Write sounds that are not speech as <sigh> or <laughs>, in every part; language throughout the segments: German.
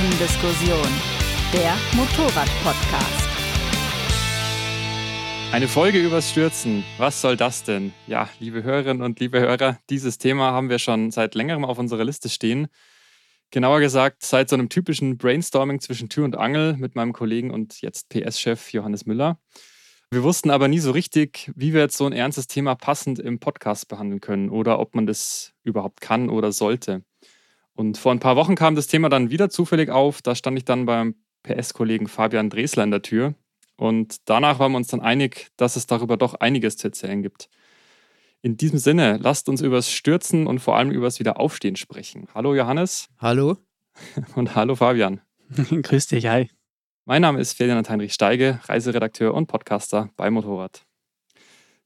Kurvendiskussion, der Motorrad-Podcast. Eine Folge übers Stürzen. Was soll das denn? Ja, liebe Hörerinnen und liebe Hörer, dieses Thema haben wir schon seit längerem auf unserer Liste stehen. Genauer gesagt, seit so einem typischen Brainstorming zwischen Tür und Angel mit meinem Kollegen und jetzt PS-Chef Johannes Müller. Wir wussten aber nie so richtig, wie wir jetzt so ein ernstes Thema passend im Podcast behandeln können oder ob man das überhaupt kann oder sollte. Und vor ein paar Wochen kam das Thema dann wieder zufällig auf. Da stand ich dann beim PS-Kollegen Fabian Dresler in der Tür. Und danach waren wir uns dann einig, dass es darüber doch einiges zu erzählen gibt. In diesem Sinne, lasst uns über das Stürzen und vor allem über das Wiederaufstehen sprechen. Hallo Johannes. Hallo. <laughs> Und hallo Fabian. <laughs> Grüß dich, hi. Mein Name ist Ferdinand Heinrich Steige, Reiseredakteur und Podcaster bei Motorrad.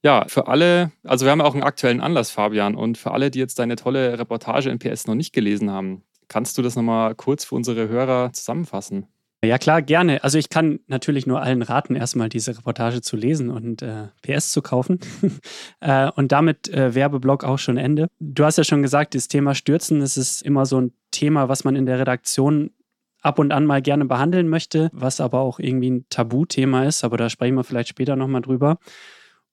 Ja, für alle, also wir haben auch einen aktuellen Anlass, Fabian, und für alle, die jetzt deine tolle Reportage in PS noch nicht gelesen haben, kannst du das nochmal kurz für unsere Hörer zusammenfassen? Ja, klar, gerne. Also ich kann natürlich nur allen raten, erstmal diese Reportage zu lesen und äh, PS zu kaufen. <laughs> äh, und damit äh, Werbeblock auch schon Ende. Du hast ja schon gesagt, das Thema Stürzen, das ist immer so ein Thema, was man in der Redaktion ab und an mal gerne behandeln möchte, was aber auch irgendwie ein Tabuthema ist. Aber da sprechen wir vielleicht später nochmal drüber.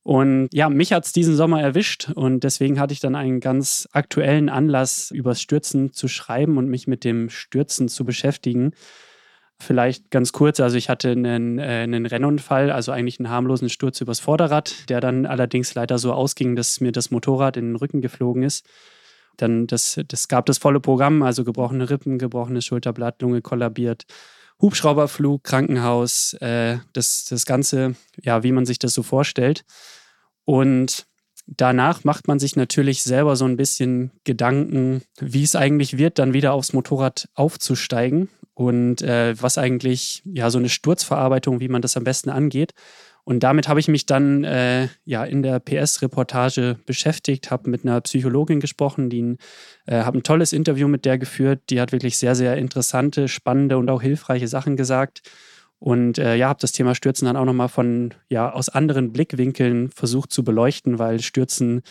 Und ja, mich hat es diesen Sommer erwischt und deswegen hatte ich dann einen ganz aktuellen Anlass, übers Stürzen zu schreiben und mich mit dem Stürzen zu beschäftigen. Vielleicht ganz kurz, also ich hatte einen, äh, einen Rennunfall, also eigentlich einen harmlosen Sturz übers Vorderrad, der dann allerdings leider so ausging, dass mir das Motorrad in den Rücken geflogen ist. Dann das, das gab das volle Programm, also gebrochene Rippen, gebrochenes Schulterblatt, Lunge kollabiert, Hubschrauberflug, Krankenhaus, äh, das, das Ganze, ja, wie man sich das so vorstellt. Und danach macht man sich natürlich selber so ein bisschen Gedanken, wie es eigentlich wird, dann wieder aufs Motorrad aufzusteigen und äh, was eigentlich ja so eine Sturzverarbeitung, wie man das am besten angeht. Und damit habe ich mich dann äh, ja in der PS-Reportage beschäftigt, habe mit einer Psychologin gesprochen, die äh, habe ein tolles Interview mit der geführt. Die hat wirklich sehr, sehr interessante, spannende und auch hilfreiche Sachen gesagt. Und äh, ja, habe das Thema Stürzen dann auch nochmal von, ja, aus anderen Blickwinkeln versucht zu beleuchten, weil Stürzen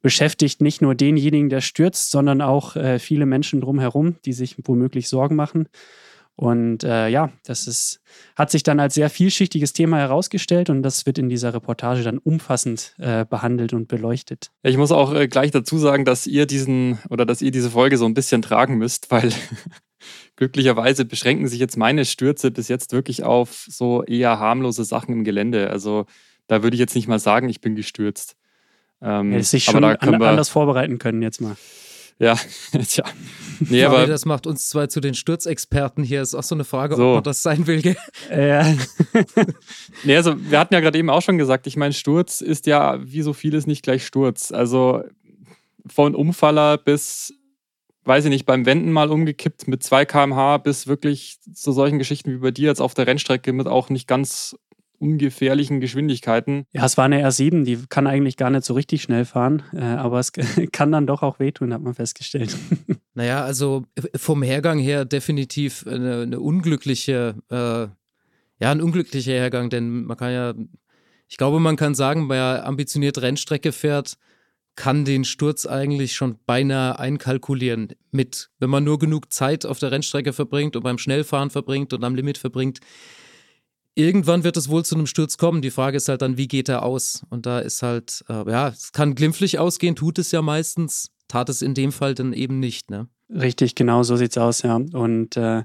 beschäftigt nicht nur denjenigen, der stürzt, sondern auch äh, viele Menschen drumherum, die sich womöglich Sorgen machen. Und äh, ja, das ist, hat sich dann als sehr vielschichtiges Thema herausgestellt und das wird in dieser Reportage dann umfassend äh, behandelt und beleuchtet. Ich muss auch äh, gleich dazu sagen, dass ihr diesen oder dass ihr diese Folge so ein bisschen tragen müsst, <laughs> weil glücklicherweise beschränken sich jetzt meine Stürze bis jetzt wirklich auf so eher harmlose Sachen im Gelände. Also da würde ich jetzt nicht mal sagen, ich bin gestürzt. Ähm, Hätte sich schon an, anders vorbereiten können jetzt mal. Ja, <laughs> tja. Nee, aber das macht uns zwei zu den Sturzexperten hier. Ist auch so eine Frage, so. ob man das sein will. Ja. <laughs> nee, also wir hatten ja gerade eben auch schon gesagt, ich meine, Sturz ist ja wie so vieles nicht gleich Sturz. Also von Umfaller bis, weiß ich nicht, beim Wenden mal umgekippt mit 2 km/h bis wirklich zu solchen Geschichten wie bei dir jetzt auf der Rennstrecke mit auch nicht ganz ungefährlichen Geschwindigkeiten. Ja, es war eine R7, die kann eigentlich gar nicht so richtig schnell fahren, äh, aber es <laughs> kann dann doch auch wehtun, hat man festgestellt. <laughs> Naja, also vom Hergang her definitiv eine, eine unglückliche, äh, ja, ein unglücklicher Hergang, denn man kann ja, ich glaube, man kann sagen, wer ambitioniert Rennstrecke fährt, kann den Sturz eigentlich schon beinahe einkalkulieren mit. Wenn man nur genug Zeit auf der Rennstrecke verbringt und beim Schnellfahren verbringt und am Limit verbringt, irgendwann wird es wohl zu einem Sturz kommen. Die Frage ist halt dann, wie geht er aus? Und da ist halt, äh, ja, es kann glimpflich ausgehen, tut es ja meistens, tat es in dem Fall dann eben nicht, ne? Richtig, genau so sieht's aus, ja. Und äh,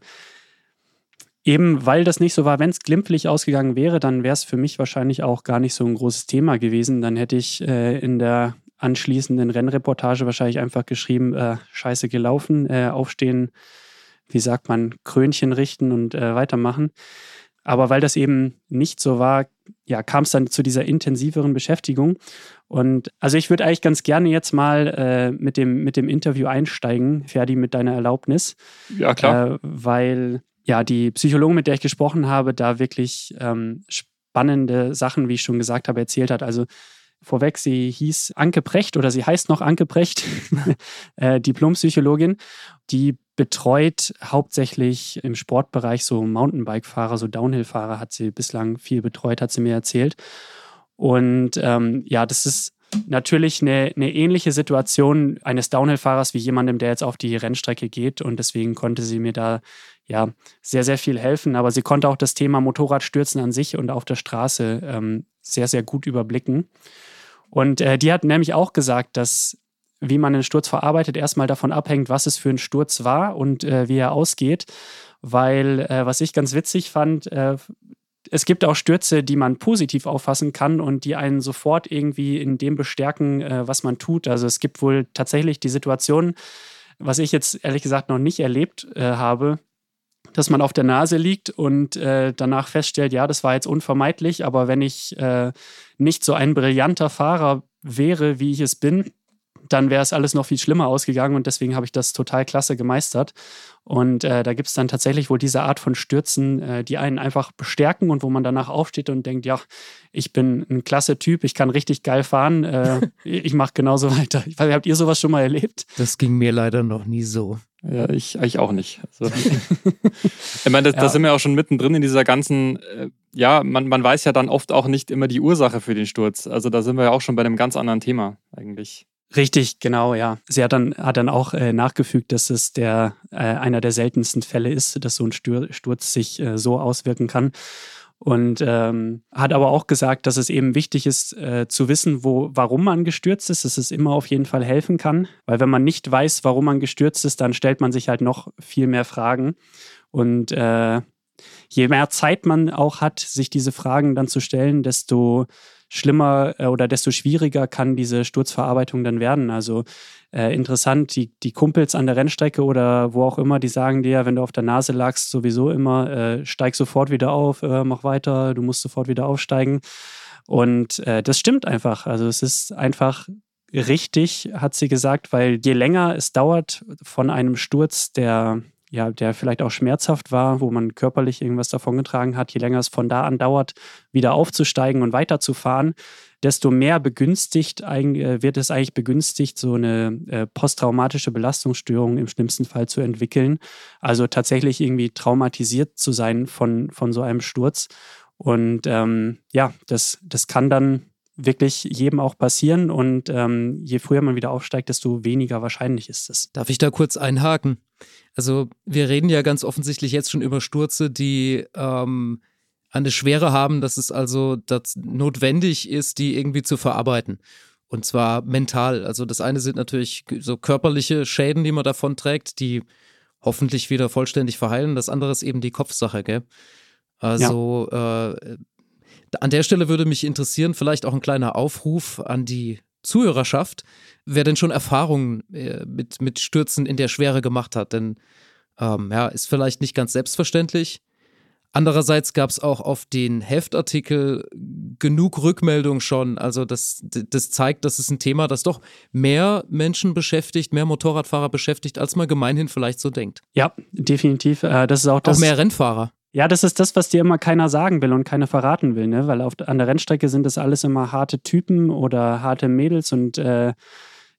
eben weil das nicht so war, wenn es glimpflich ausgegangen wäre, dann wäre es für mich wahrscheinlich auch gar nicht so ein großes Thema gewesen. Dann hätte ich äh, in der anschließenden Rennreportage wahrscheinlich einfach geschrieben, äh, scheiße gelaufen, äh, aufstehen, wie sagt man, Krönchen richten und äh, weitermachen. Aber weil das eben nicht so war, ja, kam es dann zu dieser intensiveren Beschäftigung. Und also ich würde eigentlich ganz gerne jetzt mal äh, mit, dem, mit dem Interview einsteigen, Ferdi, mit deiner Erlaubnis. Ja, klar. Äh, weil ja die Psychologin, mit der ich gesprochen habe, da wirklich ähm, spannende Sachen, wie ich schon gesagt habe, erzählt hat. Also vorweg, sie hieß Anke Precht oder sie heißt noch Anke Precht, <laughs> äh, Diplompsychologin. Die betreut hauptsächlich im Sportbereich so Mountainbike-Fahrer, so Downhill-Fahrer hat sie bislang viel betreut, hat sie mir erzählt. Und ähm, ja, das ist natürlich eine, eine ähnliche Situation eines Downhill-Fahrers wie jemandem, der jetzt auf die Rennstrecke geht. Und deswegen konnte sie mir da ja sehr, sehr viel helfen. Aber sie konnte auch das Thema Motorradstürzen an sich und auf der Straße ähm, sehr, sehr gut überblicken. Und äh, die hat nämlich auch gesagt, dass wie man einen Sturz verarbeitet, erstmal davon abhängt, was es für ein Sturz war und äh, wie er ausgeht. Weil, äh, was ich ganz witzig fand, äh, es gibt auch Stürze, die man positiv auffassen kann und die einen sofort irgendwie in dem bestärken, äh, was man tut. Also es gibt wohl tatsächlich die Situation, was ich jetzt ehrlich gesagt noch nicht erlebt äh, habe, dass man auf der Nase liegt und äh, danach feststellt, ja, das war jetzt unvermeidlich, aber wenn ich äh, nicht so ein brillanter Fahrer wäre, wie ich es bin, dann wäre es alles noch viel schlimmer ausgegangen und deswegen habe ich das total klasse gemeistert. Und äh, da gibt es dann tatsächlich wohl diese Art von Stürzen, äh, die einen einfach bestärken und wo man danach aufsteht und denkt, ja, ich bin ein klasse Typ, ich kann richtig geil fahren, äh, <laughs> ich mache genauso weiter. Habt ihr sowas schon mal erlebt? Das ging mir leider noch nie so. Ja, ich, ich auch nicht. Also, <laughs> ich meine, da, ja. da, sind wir auch schon mittendrin in dieser ganzen, äh, ja, man, man weiß ja dann oft auch nicht immer die Ursache für den Sturz. Also da sind wir ja auch schon bei einem ganz anderen Thema eigentlich. Richtig, genau, ja. Sie hat dann, hat dann auch äh, nachgefügt, dass es der, äh, einer der seltensten Fälle ist, dass so ein Sturz sich äh, so auswirken kann. Und ähm, hat aber auch gesagt, dass es eben wichtig ist, äh, zu wissen, wo, warum man gestürzt ist, dass es immer auf jeden Fall helfen kann. Weil wenn man nicht weiß, warum man gestürzt ist, dann stellt man sich halt noch viel mehr Fragen. Und äh, je mehr Zeit man auch hat, sich diese Fragen dann zu stellen, desto schlimmer äh, oder desto schwieriger kann diese Sturzverarbeitung dann werden. Also äh, interessant, die, die Kumpels an der Rennstrecke oder wo auch immer, die sagen dir, wenn du auf der Nase lagst, sowieso immer, äh, steig sofort wieder auf, äh, mach weiter, du musst sofort wieder aufsteigen. Und äh, das stimmt einfach. Also es ist einfach richtig, hat sie gesagt, weil je länger es dauert von einem Sturz, der ja, der vielleicht auch schmerzhaft war, wo man körperlich irgendwas davongetragen hat, je länger es von da an dauert, wieder aufzusteigen und weiterzufahren, desto mehr begünstigt äh, wird es eigentlich begünstigt, so eine äh, posttraumatische Belastungsstörung im schlimmsten Fall zu entwickeln. Also tatsächlich irgendwie traumatisiert zu sein von, von so einem Sturz. Und ähm, ja, das, das kann dann wirklich jedem auch passieren. Und ähm, je früher man wieder aufsteigt, desto weniger wahrscheinlich ist es. Darf ich da kurz einhaken? Also wir reden ja ganz offensichtlich jetzt schon über Stürze, die ähm, eine Schwere haben, dass es also dass notwendig ist, die irgendwie zu verarbeiten. Und zwar mental. Also das eine sind natürlich so körperliche Schäden, die man davon trägt, die hoffentlich wieder vollständig verheilen. Das andere ist eben die Kopfsache, gell? Also ja. äh, an der Stelle würde mich interessieren, vielleicht auch ein kleiner Aufruf an die Zuhörerschaft, wer denn schon Erfahrungen äh, mit, mit Stürzen in der Schwere gemacht hat. Denn ähm, ja, ist vielleicht nicht ganz selbstverständlich. Andererseits gab es auch auf den Heftartikel genug Rückmeldung schon. Also das, das zeigt, dass es ein Thema, das doch mehr Menschen beschäftigt, mehr Motorradfahrer beschäftigt, als man gemeinhin vielleicht so denkt. Ja, definitiv. Äh, das ist auch das. Auch mehr Rennfahrer. Ja, das ist das, was dir immer keiner sagen will und keiner verraten will, ne? Weil auf, an der Rennstrecke sind das alles immer harte Typen oder harte Mädels und äh,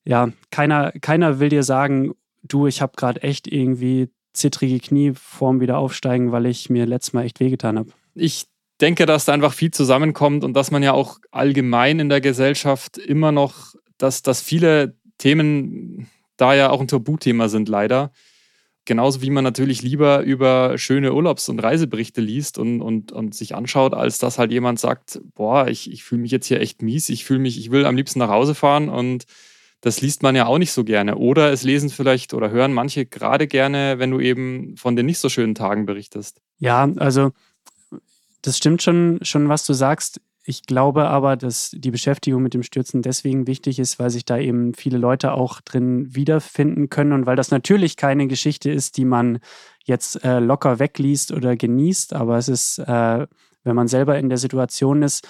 ja, keiner, keiner will dir sagen, du, ich habe gerade echt irgendwie zittrige Knie vorm Wiederaufsteigen, weil ich mir letztes Mal echt wehgetan habe. Ich denke, dass da einfach viel zusammenkommt und dass man ja auch allgemein in der Gesellschaft immer noch, dass, dass viele Themen da ja auch ein Tabuthema sind, leider. Genauso wie man natürlich lieber über schöne Urlaubs- und Reiseberichte liest und, und, und sich anschaut, als dass halt jemand sagt, boah, ich, ich fühle mich jetzt hier echt mies, ich fühle mich, ich will am liebsten nach Hause fahren und das liest man ja auch nicht so gerne. Oder es lesen vielleicht oder hören manche gerade gerne, wenn du eben von den nicht so schönen Tagen berichtest. Ja, also das stimmt schon, schon was du sagst. Ich glaube aber, dass die Beschäftigung mit dem Stürzen deswegen wichtig ist, weil sich da eben viele Leute auch drin wiederfinden können und weil das natürlich keine Geschichte ist, die man jetzt äh, locker wegliest oder genießt, aber es ist, äh, wenn man selber in der Situation ist,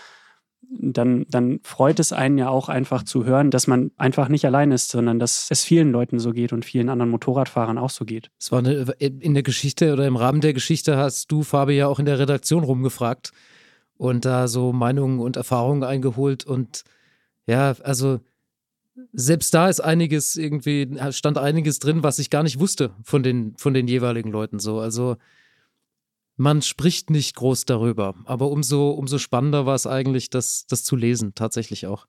dann, dann freut es einen ja auch einfach zu hören, dass man einfach nicht allein ist, sondern dass es vielen Leuten so geht und vielen anderen Motorradfahrern auch so geht. Es war eine, in der Geschichte oder im Rahmen der Geschichte hast du, Fabi, ja auch in der Redaktion rumgefragt und da so Meinungen und Erfahrungen eingeholt. Und ja, also selbst da ist einiges irgendwie, stand einiges drin, was ich gar nicht wusste von den, von den jeweiligen Leuten so. Also man spricht nicht groß darüber, aber umso, umso spannender war es eigentlich, das, das zu lesen, tatsächlich auch.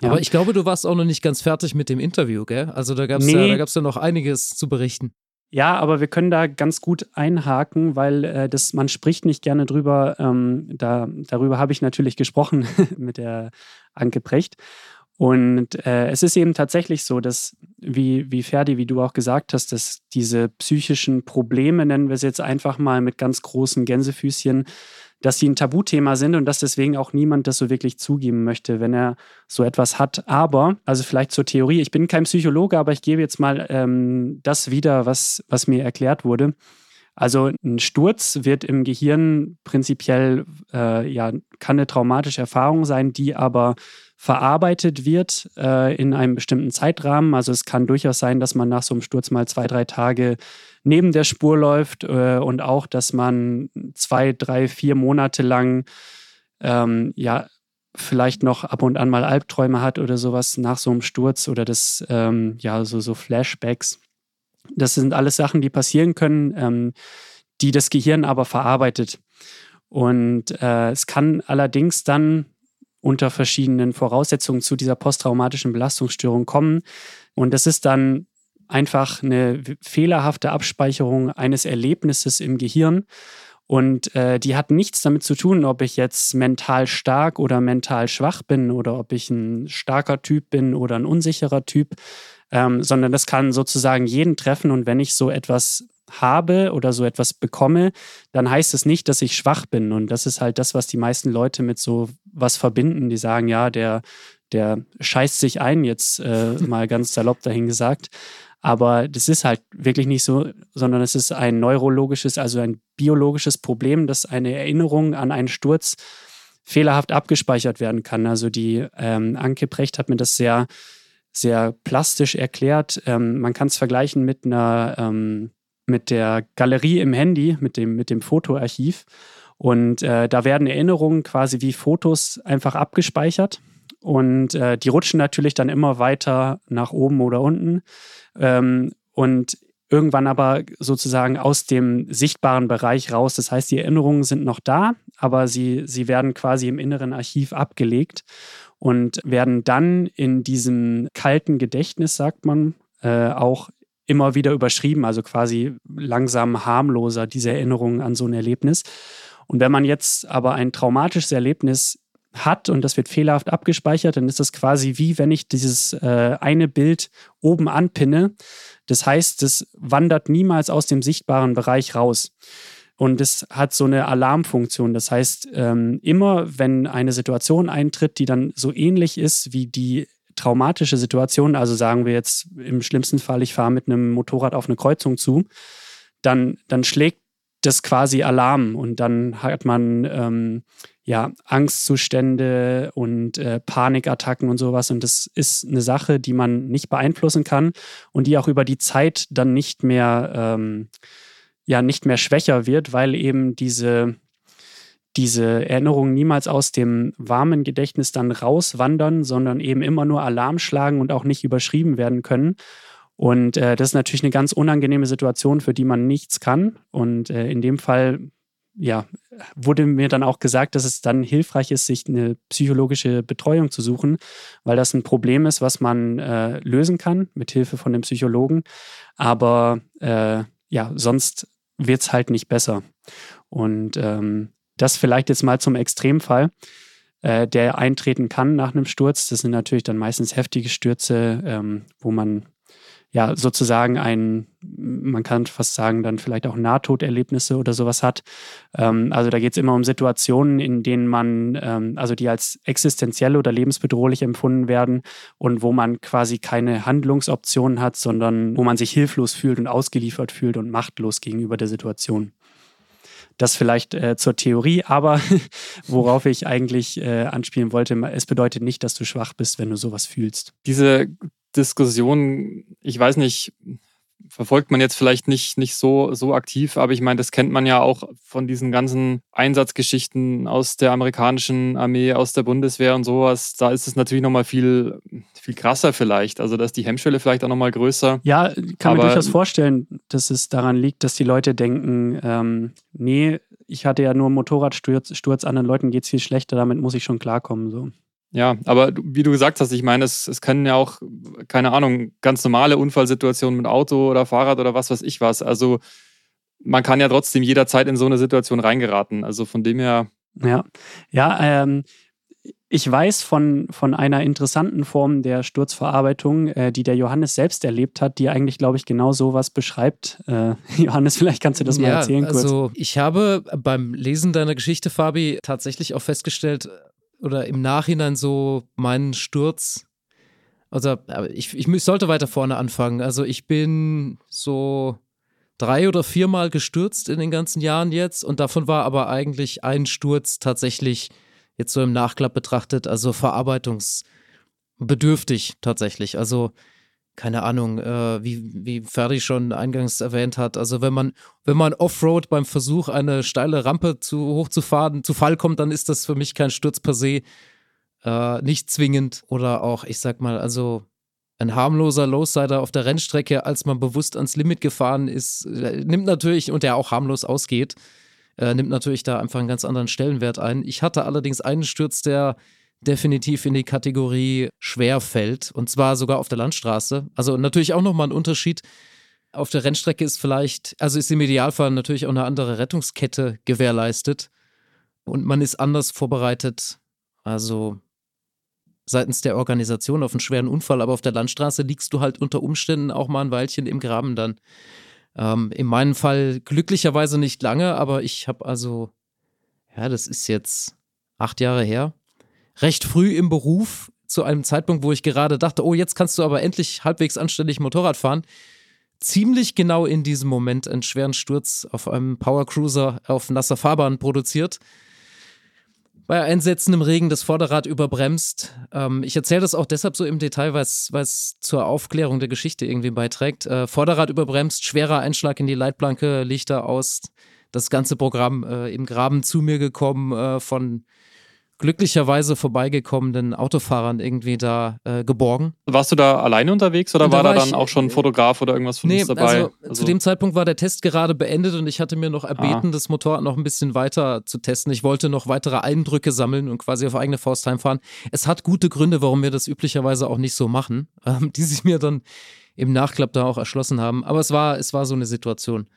Ja. Aber ich glaube, du warst auch noch nicht ganz fertig mit dem Interview, gell? Also da gab es nee. ja, ja noch einiges zu berichten. Ja, aber wir können da ganz gut einhaken, weil äh, das, man spricht nicht gerne drüber. Ähm, da, darüber habe ich natürlich gesprochen <laughs> mit der Anke Precht. Und äh, es ist eben tatsächlich so, dass, wie, wie Ferdi, wie du auch gesagt hast, dass diese psychischen Probleme, nennen wir es jetzt einfach mal mit ganz großen Gänsefüßchen, dass sie ein Tabuthema sind und dass deswegen auch niemand das so wirklich zugeben möchte, wenn er so etwas hat. Aber, also vielleicht zur Theorie, ich bin kein Psychologe, aber ich gebe jetzt mal ähm, das wieder, was, was mir erklärt wurde. Also ein Sturz wird im Gehirn prinzipiell, äh, ja, kann eine traumatische Erfahrung sein, die aber verarbeitet wird äh, in einem bestimmten Zeitrahmen. Also es kann durchaus sein, dass man nach so einem Sturz mal zwei, drei Tage neben der Spur läuft äh, und auch, dass man zwei, drei, vier Monate lang ähm, ja vielleicht noch ab und an mal Albträume hat oder sowas nach so einem Sturz oder das ähm, ja so so Flashbacks. Das sind alles Sachen, die passieren können, ähm, die das Gehirn aber verarbeitet. Und äh, es kann allerdings dann unter verschiedenen Voraussetzungen zu dieser posttraumatischen Belastungsstörung kommen. Und das ist dann einfach eine fehlerhafte Abspeicherung eines Erlebnisses im Gehirn. Und äh, die hat nichts damit zu tun, ob ich jetzt mental stark oder mental schwach bin oder ob ich ein starker Typ bin oder ein unsicherer Typ, ähm, sondern das kann sozusagen jeden treffen. Und wenn ich so etwas habe oder so etwas bekomme, dann heißt es nicht, dass ich schwach bin. Und das ist halt das, was die meisten Leute mit so was verbinden. Die sagen, ja, der, der scheißt sich ein, jetzt äh, mal ganz salopp dahin gesagt. Aber das ist halt wirklich nicht so, sondern es ist ein neurologisches, also ein biologisches Problem, dass eine Erinnerung an einen Sturz fehlerhaft abgespeichert werden kann. Also die ähm, Anke Precht hat mir das sehr, sehr plastisch erklärt. Ähm, man kann es vergleichen mit einer ähm, mit der Galerie im Handy, mit dem, mit dem Fotoarchiv. Und äh, da werden Erinnerungen quasi wie Fotos einfach abgespeichert. Und äh, die rutschen natürlich dann immer weiter nach oben oder unten. Ähm, und irgendwann aber sozusagen aus dem sichtbaren Bereich raus. Das heißt, die Erinnerungen sind noch da, aber sie, sie werden quasi im inneren Archiv abgelegt und werden dann in diesem kalten Gedächtnis, sagt man, äh, auch immer wieder überschrieben, also quasi langsam harmloser, diese Erinnerungen an so ein Erlebnis. Und wenn man jetzt aber ein traumatisches Erlebnis hat und das wird fehlerhaft abgespeichert, dann ist das quasi wie wenn ich dieses äh, eine Bild oben anpinne. Das heißt, es wandert niemals aus dem sichtbaren Bereich raus. Und es hat so eine Alarmfunktion. Das heißt, ähm, immer wenn eine Situation eintritt, die dann so ähnlich ist wie die traumatische Situation, also sagen wir jetzt im schlimmsten Fall, ich fahre mit einem Motorrad auf eine Kreuzung zu, dann, dann schlägt das quasi Alarm und dann hat man ähm, ja Angstzustände und äh, Panikattacken und sowas und das ist eine Sache, die man nicht beeinflussen kann und die auch über die Zeit dann nicht mehr ähm, ja nicht mehr schwächer wird, weil eben diese diese Erinnerungen niemals aus dem warmen Gedächtnis dann rauswandern, sondern eben immer nur Alarm schlagen und auch nicht überschrieben werden können. Und äh, das ist natürlich eine ganz unangenehme Situation, für die man nichts kann. Und äh, in dem Fall, ja, wurde mir dann auch gesagt, dass es dann hilfreich ist, sich eine psychologische Betreuung zu suchen, weil das ein Problem ist, was man äh, lösen kann mit Hilfe von dem Psychologen. Aber äh, ja, sonst wird es halt nicht besser. Und ähm, das vielleicht jetzt mal zum Extremfall, äh, der eintreten kann nach einem Sturz. Das sind natürlich dann meistens heftige Stürze, ähm, wo man ja sozusagen ein, man kann fast sagen, dann vielleicht auch Nahtoderlebnisse oder sowas hat. Ähm, also da geht es immer um Situationen, in denen man, ähm, also die als existenziell oder lebensbedrohlich empfunden werden und wo man quasi keine Handlungsoptionen hat, sondern wo man sich hilflos fühlt und ausgeliefert fühlt und machtlos gegenüber der Situation. Das vielleicht äh, zur Theorie, aber <laughs> worauf ich eigentlich äh, anspielen wollte, es bedeutet nicht, dass du schwach bist, wenn du sowas fühlst. Diese Diskussion, ich weiß nicht, verfolgt man jetzt vielleicht nicht, nicht so, so aktiv, aber ich meine, das kennt man ja auch von diesen ganzen Einsatzgeschichten aus der amerikanischen Armee, aus der Bundeswehr und sowas. Da ist es natürlich nochmal viel, viel krasser vielleicht. Also da ist die Hemmschwelle vielleicht auch nochmal größer. Ja, kann man durchaus vorstellen, dass es daran liegt, dass die Leute denken, ähm, nee, ich hatte ja nur einen Motorradsturz, Sturz, anderen Leuten geht es viel schlechter, damit muss ich schon klarkommen. So. Ja, aber wie du gesagt hast, ich meine, es, es können ja auch, keine Ahnung, ganz normale Unfallsituationen mit Auto oder Fahrrad oder was weiß ich was. Also man kann ja trotzdem jederzeit in so eine Situation reingeraten. Also von dem her. Ja, ja, ähm, ich weiß von, von einer interessanten Form der Sturzverarbeitung, äh, die der Johannes selbst erlebt hat, die eigentlich, glaube ich, genau sowas beschreibt. Äh, <laughs> Johannes, vielleicht kannst du das mal ja, erzählen kurz. Also ich habe beim Lesen deiner Geschichte, Fabi, tatsächlich auch festgestellt, oder im Nachhinein so meinen Sturz. Also ich, ich sollte weiter vorne anfangen. Also ich bin so drei oder viermal gestürzt in den ganzen Jahren jetzt und davon war aber eigentlich ein Sturz tatsächlich jetzt so im Nachklapp betrachtet, also verarbeitungsbedürftig tatsächlich. Also keine Ahnung, äh, wie, wie Ferdi schon eingangs erwähnt hat. Also wenn man, wenn man Offroad beim Versuch, eine steile Rampe zu hoch zu fahren, zu Fall kommt, dann ist das für mich kein Sturz per se. Äh, nicht zwingend. Oder auch, ich sag mal, also ein harmloser Lowsider auf der Rennstrecke, als man bewusst ans Limit gefahren ist, äh, nimmt natürlich, und der auch harmlos ausgeht, äh, nimmt natürlich da einfach einen ganz anderen Stellenwert ein. Ich hatte allerdings einen Sturz, der definitiv in die Kategorie schwer fällt und zwar sogar auf der Landstraße. Also natürlich auch nochmal ein Unterschied. Auf der Rennstrecke ist vielleicht, also ist im Idealfall natürlich auch eine andere Rettungskette gewährleistet und man ist anders vorbereitet. Also seitens der Organisation auf einen schweren Unfall, aber auf der Landstraße liegst du halt unter Umständen auch mal ein Weilchen im Graben dann. Ähm, in meinem Fall glücklicherweise nicht lange, aber ich habe also, ja, das ist jetzt acht Jahre her, recht früh im Beruf, zu einem Zeitpunkt, wo ich gerade dachte, oh, jetzt kannst du aber endlich halbwegs anständig Motorrad fahren, ziemlich genau in diesem Moment einen schweren Sturz auf einem Powercruiser auf nasser Fahrbahn produziert. Bei einsetzendem Regen das Vorderrad überbremst. Ähm, ich erzähle das auch deshalb so im Detail, weil es zur Aufklärung der Geschichte irgendwie beiträgt. Äh, Vorderrad überbremst, schwerer Einschlag in die Leitplanke, Lichter aus. Das ganze Programm äh, im Graben zu mir gekommen äh, von glücklicherweise vorbeigekommenen Autofahrern irgendwie da äh, geborgen. Warst du da alleine unterwegs oder war da dann ich, auch schon ein äh, Fotograf oder irgendwas von nee, uns dabei? Also, also, zu dem Zeitpunkt war der Test gerade beendet und ich hatte mir noch erbeten, ah. das Motorrad noch ein bisschen weiter zu testen. Ich wollte noch weitere Eindrücke sammeln und quasi auf eigene Faust heimfahren. Es hat gute Gründe, warum wir das üblicherweise auch nicht so machen, <laughs> ähm, die sich mir dann im Nachklapp da auch erschlossen haben. Aber es war, es war so eine Situation.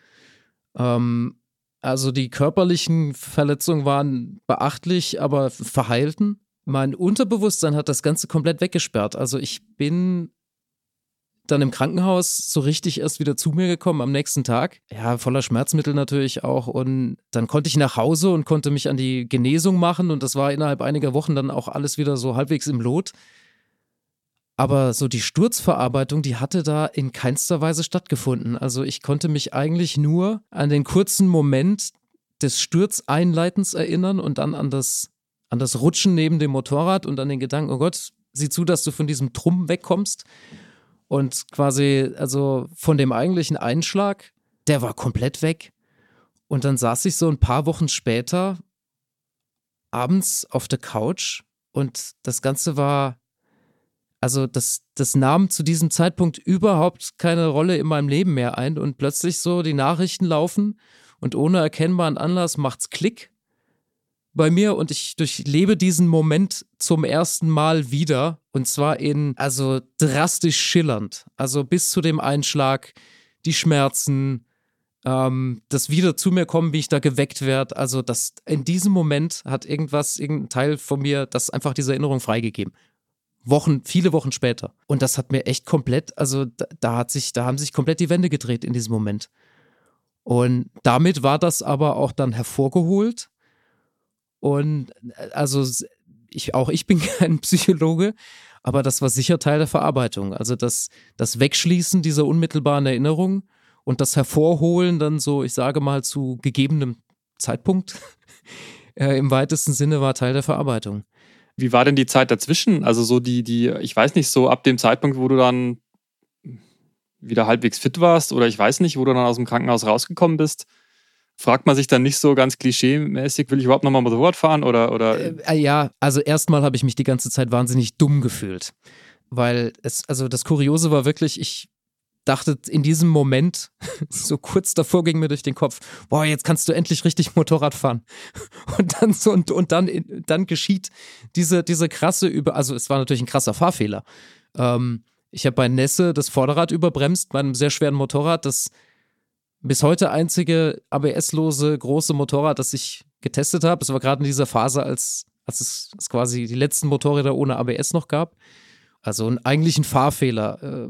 Ähm, also die körperlichen Verletzungen waren beachtlich, aber verheilten. Mein Unterbewusstsein hat das Ganze komplett weggesperrt. Also ich bin dann im Krankenhaus so richtig erst wieder zu mir gekommen am nächsten Tag. Ja, voller Schmerzmittel natürlich auch. Und dann konnte ich nach Hause und konnte mich an die Genesung machen. Und das war innerhalb einiger Wochen dann auch alles wieder so halbwegs im Lot. Aber so die Sturzverarbeitung, die hatte da in keinster Weise stattgefunden. Also ich konnte mich eigentlich nur an den kurzen Moment des Sturzeinleitens erinnern und dann an das, an das Rutschen neben dem Motorrad und an den Gedanken, oh Gott, sieh zu, dass du von diesem Trumm wegkommst. Und quasi, also von dem eigentlichen Einschlag, der war komplett weg. Und dann saß ich so ein paar Wochen später abends auf der Couch und das Ganze war also das, das nahm zu diesem Zeitpunkt überhaupt keine Rolle in meinem Leben mehr ein und plötzlich so die Nachrichten laufen und ohne erkennbaren Anlass macht's Klick bei mir und ich durchlebe diesen Moment zum ersten Mal wieder und zwar in, also drastisch schillernd. Also bis zu dem Einschlag, die Schmerzen, ähm, das wieder zu mir kommen, wie ich da geweckt werde. Also das, in diesem Moment hat irgendwas, irgendein Teil von mir das einfach diese Erinnerung freigegeben. Wochen, viele Wochen später. Und das hat mir echt komplett, also da, da, hat sich, da haben sich komplett die Wände gedreht in diesem Moment. Und damit war das aber auch dann hervorgeholt. Und äh, also ich, auch ich bin <laughs> kein Psychologe, aber das war sicher Teil der Verarbeitung. Also das, das Wegschließen dieser unmittelbaren Erinnerung und das Hervorholen dann so, ich sage mal, zu gegebenem Zeitpunkt <laughs> äh, im weitesten Sinne war Teil der Verarbeitung. Wie war denn die Zeit dazwischen? Also so die, die, ich weiß nicht, so ab dem Zeitpunkt, wo du dann wieder halbwegs fit warst oder ich weiß nicht, wo du dann aus dem Krankenhaus rausgekommen bist, fragt man sich dann nicht so ganz klischee-mäßig, will ich überhaupt nochmal Motorrad fahren oder? oder? Äh, äh, ja, also erstmal habe ich mich die ganze Zeit wahnsinnig dumm gefühlt. Weil es, also das Kuriose war wirklich, ich dachte in diesem Moment, <laughs> so kurz davor ging mir durch den Kopf, boah, jetzt kannst du endlich richtig Motorrad fahren. <laughs> Und dann so, und, und dann, dann geschieht diese, diese krasse Über, also es war natürlich ein krasser Fahrfehler. Ähm, ich habe bei Nesse das Vorderrad überbremst, bei einem sehr schweren Motorrad, das bis heute einzige ABS-lose große Motorrad, das ich getestet habe. Es war gerade in dieser Phase, als, als es, es, quasi die letzten Motorräder ohne ABS noch gab. Also ein, eigentlich ein Fahrfehler. Äh,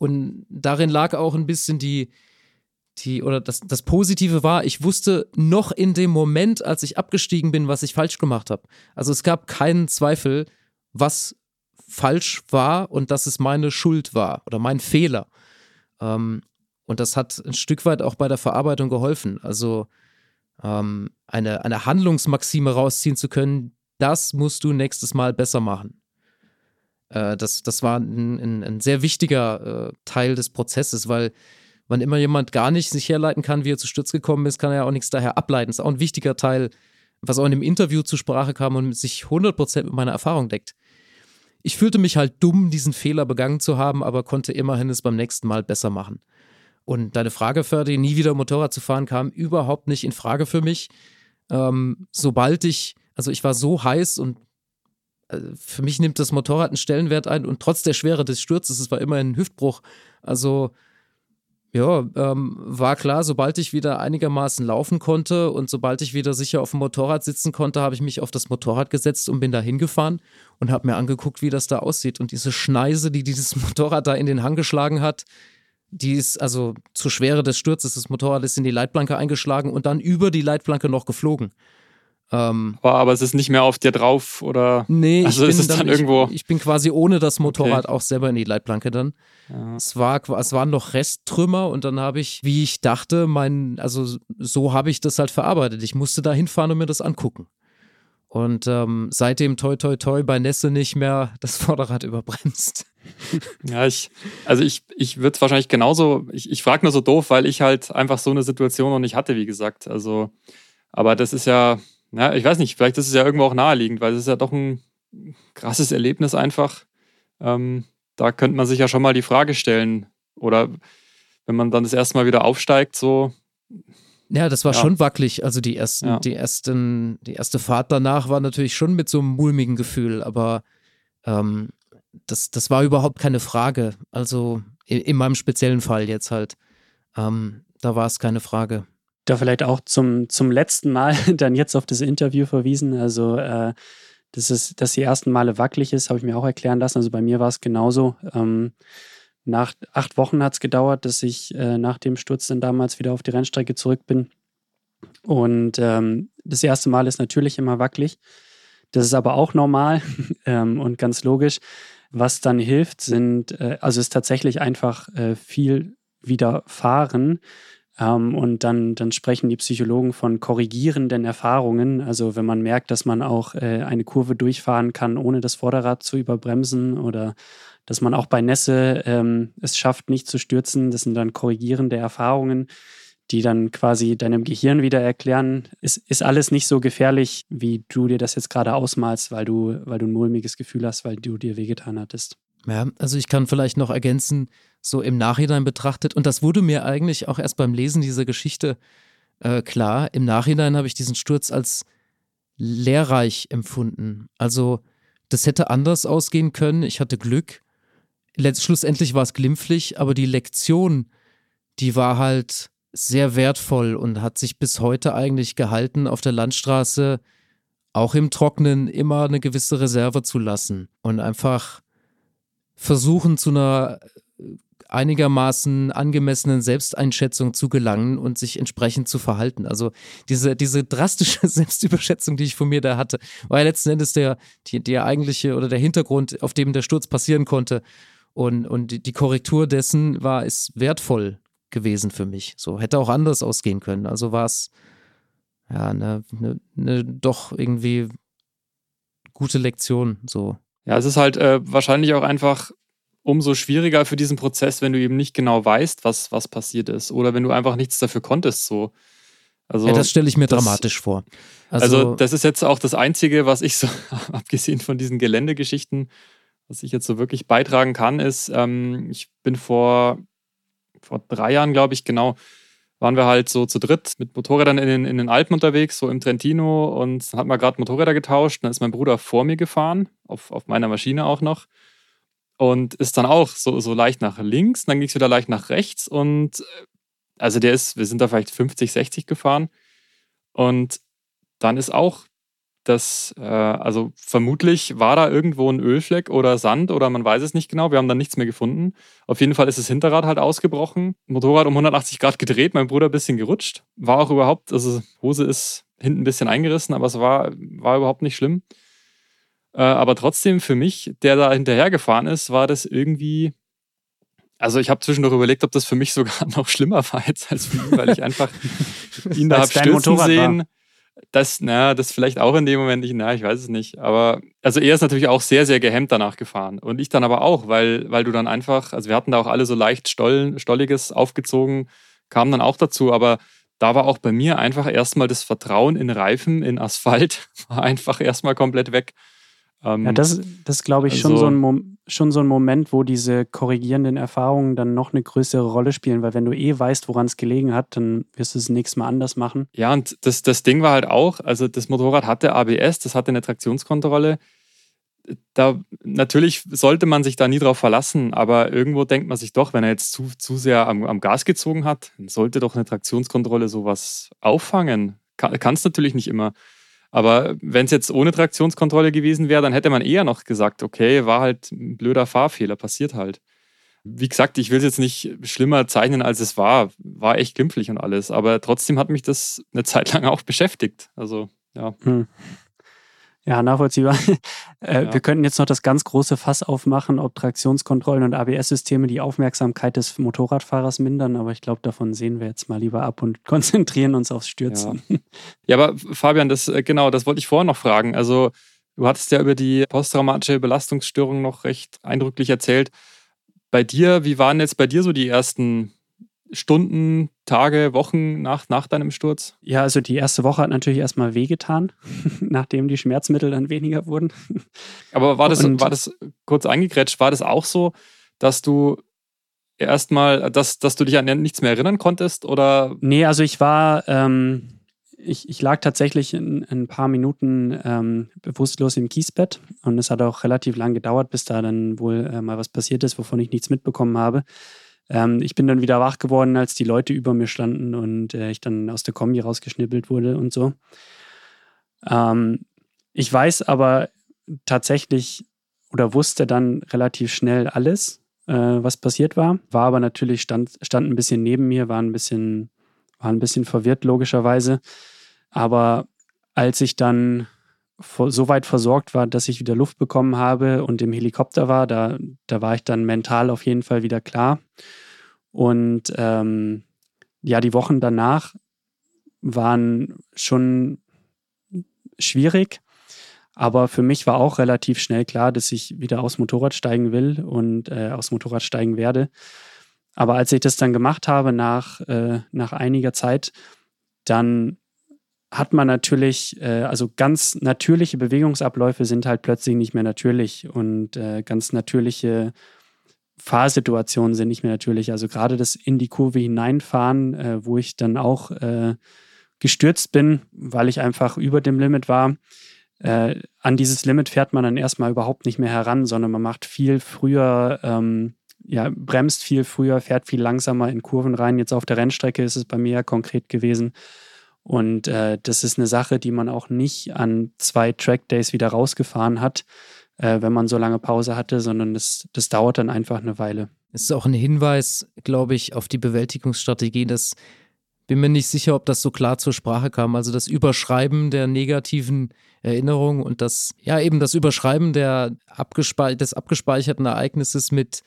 und darin lag auch ein bisschen die, die, oder das, das Positive war, ich wusste noch in dem Moment, als ich abgestiegen bin, was ich falsch gemacht habe. Also es gab keinen Zweifel, was falsch war und dass es meine Schuld war oder mein Fehler. Ähm, und das hat ein Stück weit auch bei der Verarbeitung geholfen. Also ähm, eine, eine Handlungsmaxime rausziehen zu können, das musst du nächstes Mal besser machen. Äh, das, das war ein, ein, ein sehr wichtiger äh, Teil des Prozesses, weil wann immer jemand gar nicht sich herleiten kann, wie er zu Sturz gekommen ist, kann er ja auch nichts daher ableiten. Das ist auch ein wichtiger Teil, was auch in dem Interview zur Sprache kam und sich 100% mit meiner Erfahrung deckt. Ich fühlte mich halt dumm, diesen Fehler begangen zu haben, aber konnte immerhin es beim nächsten Mal besser machen. Und deine Frage, Ferdi, nie wieder Motorrad zu fahren, kam überhaupt nicht in Frage für mich. Ähm, sobald ich, also ich war so heiß und für mich nimmt das Motorrad einen Stellenwert ein und trotz der Schwere des Sturzes, es war immerhin ein Hüftbruch. Also ja, ähm, war klar, sobald ich wieder einigermaßen laufen konnte und sobald ich wieder sicher auf dem Motorrad sitzen konnte, habe ich mich auf das Motorrad gesetzt und bin da hingefahren und habe mir angeguckt, wie das da aussieht. Und diese Schneise, die dieses <laughs> Motorrad da in den Hang geschlagen hat, die ist also zur Schwere des Sturzes, das Motorrad ist in die Leitplanke eingeschlagen und dann über die Leitplanke noch geflogen. Ähm, aber, aber es ist nicht mehr auf dir drauf oder? Nee, also ich, bin dann, dann irgendwo ich, ich, bin quasi ohne das Motorrad okay. auch selber in die Leitplanke dann. Ja. Es, war, es waren noch Resttrümmer und dann habe ich, wie ich dachte, mein, also so habe ich das halt verarbeitet. Ich musste da hinfahren und mir das angucken. Und ähm, seitdem toi toi toi bei Nässe nicht mehr <laughs> das Vorderrad überbremst. Ja, ich, also ich, ich würde es wahrscheinlich genauso, ich, ich frage nur so doof, weil ich halt einfach so eine Situation noch nicht hatte, wie gesagt. Also, aber das ist ja, ja, ich weiß nicht, vielleicht ist es ja irgendwo auch naheliegend, weil es ist ja doch ein krasses Erlebnis einfach. Ähm, da könnte man sich ja schon mal die Frage stellen, oder wenn man dann das erste Mal wieder aufsteigt, so, ja, das war ja. schon wackelig. Also die ersten, ja. die ersten, die erste Fahrt danach war natürlich schon mit so einem mulmigen Gefühl, aber ähm, das, das war überhaupt keine Frage. Also in, in meinem speziellen Fall jetzt halt. Ähm, da war es keine Frage. Da vielleicht auch zum, zum letzten Mal <laughs> dann jetzt auf das Interview verwiesen. Also äh, das ist, dass die ersten Male wackelig ist, habe ich mir auch erklären lassen. Also bei mir war es genauso. Ähm, nach acht Wochen hat es gedauert, dass ich äh, nach dem Sturz dann damals wieder auf die Rennstrecke zurück bin. Und ähm, das erste Mal ist natürlich immer wackelig. Das ist aber auch normal <laughs> ähm, und ganz logisch. Was dann hilft, sind, äh, also ist tatsächlich einfach äh, viel widerfahren. Ähm, und dann, dann sprechen die Psychologen von korrigierenden Erfahrungen. Also wenn man merkt, dass man auch äh, eine Kurve durchfahren kann, ohne das Vorderrad zu überbremsen oder dass man auch bei Nässe ähm, es schafft, nicht zu stürzen. Das sind dann korrigierende Erfahrungen, die dann quasi deinem Gehirn wieder erklären, ist, ist alles nicht so gefährlich, wie du dir das jetzt gerade ausmalst, weil du, weil du ein mulmiges Gefühl hast, weil du dir wehgetan hattest. Ja, also ich kann vielleicht noch ergänzen, so im Nachhinein betrachtet, und das wurde mir eigentlich auch erst beim Lesen dieser Geschichte äh, klar, im Nachhinein habe ich diesen Sturz als lehrreich empfunden. Also das hätte anders ausgehen können. Ich hatte Glück schlussendlich war es glimpflich, aber die Lektion, die war halt sehr wertvoll und hat sich bis heute eigentlich gehalten, auf der Landstraße auch im Trocknen immer eine gewisse Reserve zu lassen und einfach versuchen zu einer einigermaßen angemessenen Selbsteinschätzung zu gelangen und sich entsprechend zu verhalten. Also diese, diese drastische <laughs> Selbstüberschätzung, die ich von mir da hatte, war ja letzten Endes der, die, der eigentliche oder der Hintergrund, auf dem der Sturz passieren konnte. Und, und die Korrektur dessen war, ist wertvoll gewesen für mich. So hätte auch anders ausgehen können. Also war es ja eine, eine, eine, doch irgendwie gute Lektion. So. Ja, es ist halt äh, wahrscheinlich auch einfach umso schwieriger für diesen Prozess, wenn du eben nicht genau weißt, was, was passiert ist. Oder wenn du einfach nichts dafür konntest. So. Also, ja, das stelle ich mir das, dramatisch vor. Also, also, das ist jetzt auch das Einzige, was ich so, <laughs> abgesehen von diesen Geländegeschichten, was ich jetzt so wirklich beitragen kann, ist, ähm, ich bin vor vor drei Jahren, glaube ich, genau, waren wir halt so zu dritt mit Motorrädern in den, in den Alpen unterwegs, so im Trentino und dann hat man gerade Motorräder getauscht. Dann ist mein Bruder vor mir gefahren, auf, auf meiner Maschine auch noch und ist dann auch so, so leicht nach links, dann ging es wieder leicht nach rechts und äh, also der ist, wir sind da vielleicht 50, 60 gefahren und dann ist auch das, äh, also vermutlich war da irgendwo ein Ölfleck oder Sand oder man weiß es nicht genau. Wir haben dann nichts mehr gefunden. Auf jeden Fall ist das Hinterrad halt ausgebrochen. Motorrad um 180 Grad gedreht, mein Bruder ein bisschen gerutscht. War auch überhaupt, also Hose ist hinten ein bisschen eingerissen, aber es war, war überhaupt nicht schlimm. Äh, aber trotzdem für mich, der da hinterher gefahren ist, war das irgendwie. Also ich habe zwischendurch überlegt, ob das für mich <laughs> sogar noch schlimmer war jetzt als für ihn, weil ich einfach <laughs> ihn da habe stürzen sehen. War. Das, na, das vielleicht auch in dem Moment nicht, na, ich weiß es nicht. Aber also er ist natürlich auch sehr, sehr gehemmt danach gefahren. Und ich dann aber auch, weil, weil du dann einfach, also wir hatten da auch alle so leicht Stollen, Stolliges aufgezogen, kam dann auch dazu, aber da war auch bei mir einfach erstmal das Vertrauen in Reifen, in Asphalt, <laughs> war einfach erstmal komplett weg. Ähm, ja, das, das glaube ich, also, schon, so ein schon so ein Moment, wo diese korrigierenden Erfahrungen dann noch eine größere Rolle spielen, weil wenn du eh weißt, woran es gelegen hat, dann wirst du es nächstes Mal anders machen. Ja, und das, das Ding war halt auch, also das Motorrad hatte ABS, das hatte eine Traktionskontrolle. Da, natürlich sollte man sich da nie drauf verlassen, aber irgendwo denkt man sich doch, wenn er jetzt zu, zu sehr am, am Gas gezogen hat, sollte doch eine Traktionskontrolle sowas auffangen. Kann es natürlich nicht immer. Aber wenn es jetzt ohne Traktionskontrolle gewesen wäre, dann hätte man eher noch gesagt, okay, war halt ein blöder Fahrfehler, passiert halt. Wie gesagt, ich will es jetzt nicht schlimmer zeichnen, als es war. War echt glimpflich und alles. Aber trotzdem hat mich das eine Zeit lang auch beschäftigt. Also, ja. Hm. Ja, nachvollziehbar. <laughs> Äh, ja. Wir könnten jetzt noch das ganz große Fass aufmachen, ob Traktionskontrollen und ABS-Systeme die Aufmerksamkeit des Motorradfahrers mindern, aber ich glaube, davon sehen wir jetzt mal lieber ab und <laughs> konzentrieren uns aufs Stürzen. Ja, ja aber Fabian, das äh, genau, das wollte ich vorher noch fragen. Also, du hattest ja über die posttraumatische Belastungsstörung noch recht eindrücklich erzählt. Bei dir, wie waren jetzt bei dir so die ersten Stunden, Tage, Wochen nach, nach deinem Sturz? Ja, also die erste Woche hat natürlich erstmal wehgetan, <laughs> nachdem die Schmerzmittel dann weniger wurden. Aber war das, war das kurz eingegrätscht, war das auch so, dass du erstmal, dass, dass du dich an nichts mehr erinnern konntest? Oder? Nee, also ich war, ähm, ich, ich lag tatsächlich in, in ein paar Minuten ähm, bewusstlos im Kiesbett und es hat auch relativ lang gedauert, bis da dann wohl äh, mal was passiert ist, wovon ich nichts mitbekommen habe. Ähm, ich bin dann wieder wach geworden, als die Leute über mir standen und äh, ich dann aus der Kombi rausgeschnippelt wurde und so. Ähm, ich weiß aber tatsächlich oder wusste dann relativ schnell alles, äh, was passiert war. War aber natürlich, stand, stand ein bisschen neben mir, war ein bisschen, war ein bisschen verwirrt, logischerweise. Aber als ich dann so weit versorgt war, dass ich wieder Luft bekommen habe und im Helikopter war, da, da war ich dann mental auf jeden Fall wieder klar. Und ähm, ja, die Wochen danach waren schon schwierig. Aber für mich war auch relativ schnell klar, dass ich wieder aufs Motorrad steigen will und äh, aufs Motorrad steigen werde. Aber als ich das dann gemacht habe nach, äh, nach einiger Zeit, dann hat man natürlich, äh, also ganz natürliche Bewegungsabläufe sind halt plötzlich nicht mehr natürlich und äh, ganz natürliche Fahrsituationen sind nicht mehr natürlich. Also gerade das in die Kurve hineinfahren, äh, wo ich dann auch äh, gestürzt bin, weil ich einfach über dem Limit war. Äh, an dieses Limit fährt man dann erstmal überhaupt nicht mehr heran, sondern man macht viel früher, ähm, ja, bremst viel früher, fährt viel langsamer in Kurven rein. Jetzt auf der Rennstrecke ist es bei mir ja konkret gewesen. Und äh, das ist eine Sache, die man auch nicht an zwei Trackdays wieder rausgefahren hat, äh, wenn man so lange Pause hatte, sondern das, das dauert dann einfach eine Weile. Es ist auch ein Hinweis, glaube ich, auf die Bewältigungsstrategie. Das bin mir nicht sicher, ob das so klar zur Sprache kam. Also das Überschreiben der negativen Erinnerungen und das, ja, eben das Überschreiben der abgespe des abgespeicherten Ereignisses mit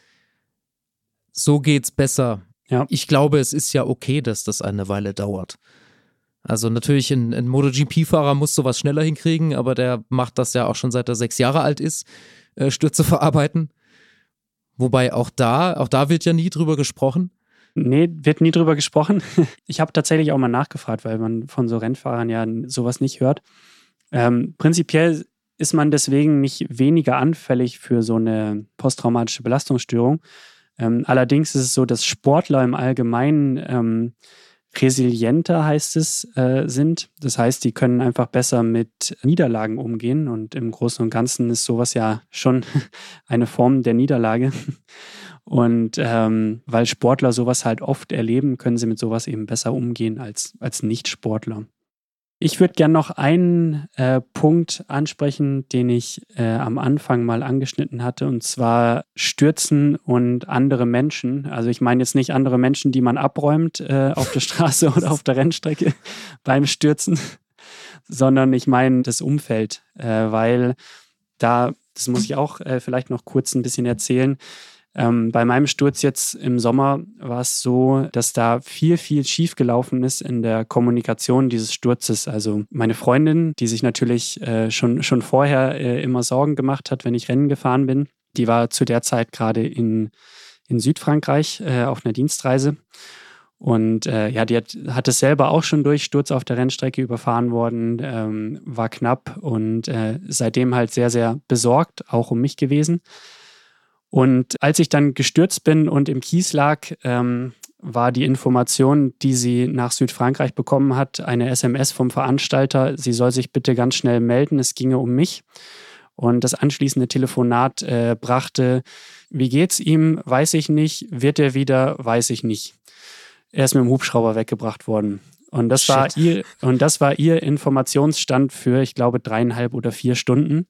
so geht's besser. Ja. Ich glaube, es ist ja okay, dass das eine Weile dauert. Also natürlich ein, ein MotoGP-Fahrer muss sowas schneller hinkriegen, aber der macht das ja auch schon seit er sechs Jahre alt ist, äh, Stürze <laughs> verarbeiten. Wobei auch da, auch da wird ja nie drüber gesprochen. Nee, wird nie drüber gesprochen. <laughs> Ich habe tatsächlich auch mal nachgefragt, weil man von so Rennfahrern ja sowas nicht hört. Ähm, prinzipiell ist man deswegen nicht weniger anfällig für so eine posttraumatische Belastungsstörung. Ähm, allerdings ist es so, dass Sportler im Allgemeinen ähm, resilienter, heißt es, äh, sind. Das heißt, die können einfach besser mit Niederlagen umgehen und im Großen und Ganzen ist sowas ja schon <laughs> eine Form der Niederlage. <laughs> Und ähm, weil Sportler sowas halt oft erleben, können sie mit sowas eben besser umgehen als, als Nicht-Sportler. Ich würde gerne noch einen äh, Punkt ansprechen, den ich äh, am Anfang mal angeschnitten hatte, und zwar Stürzen und andere Menschen. Also ich meine jetzt nicht andere Menschen, die man abräumt äh, auf der Straße <laughs> oder auf der Rennstrecke <laughs> beim Stürzen, sondern ich meine das Umfeld, äh, weil da, das muss ich auch äh, vielleicht noch kurz ein bisschen erzählen, ähm, bei meinem Sturz jetzt im Sommer war es so, dass da viel, viel schiefgelaufen ist in der Kommunikation dieses Sturzes. Also meine Freundin, die sich natürlich äh, schon, schon vorher äh, immer Sorgen gemacht hat, wenn ich Rennen gefahren bin, die war zu der Zeit gerade in, in Südfrankreich äh, auf einer Dienstreise. Und äh, ja, die hat, hat es selber auch schon durch, Sturz auf der Rennstrecke überfahren worden, ähm, war knapp und äh, seitdem halt sehr, sehr besorgt, auch um mich gewesen. Und als ich dann gestürzt bin und im Kies lag, ähm, war die Information, die sie nach Südfrankreich bekommen hat, eine SMS vom Veranstalter, sie soll sich bitte ganz schnell melden, es ginge um mich. Und das anschließende Telefonat äh, brachte, wie geht's ihm, weiß ich nicht, wird er wieder, weiß ich nicht. Er ist mit dem Hubschrauber weggebracht worden. Und das Shit. war ihr, und das war ihr Informationsstand für, ich glaube, dreieinhalb oder vier Stunden.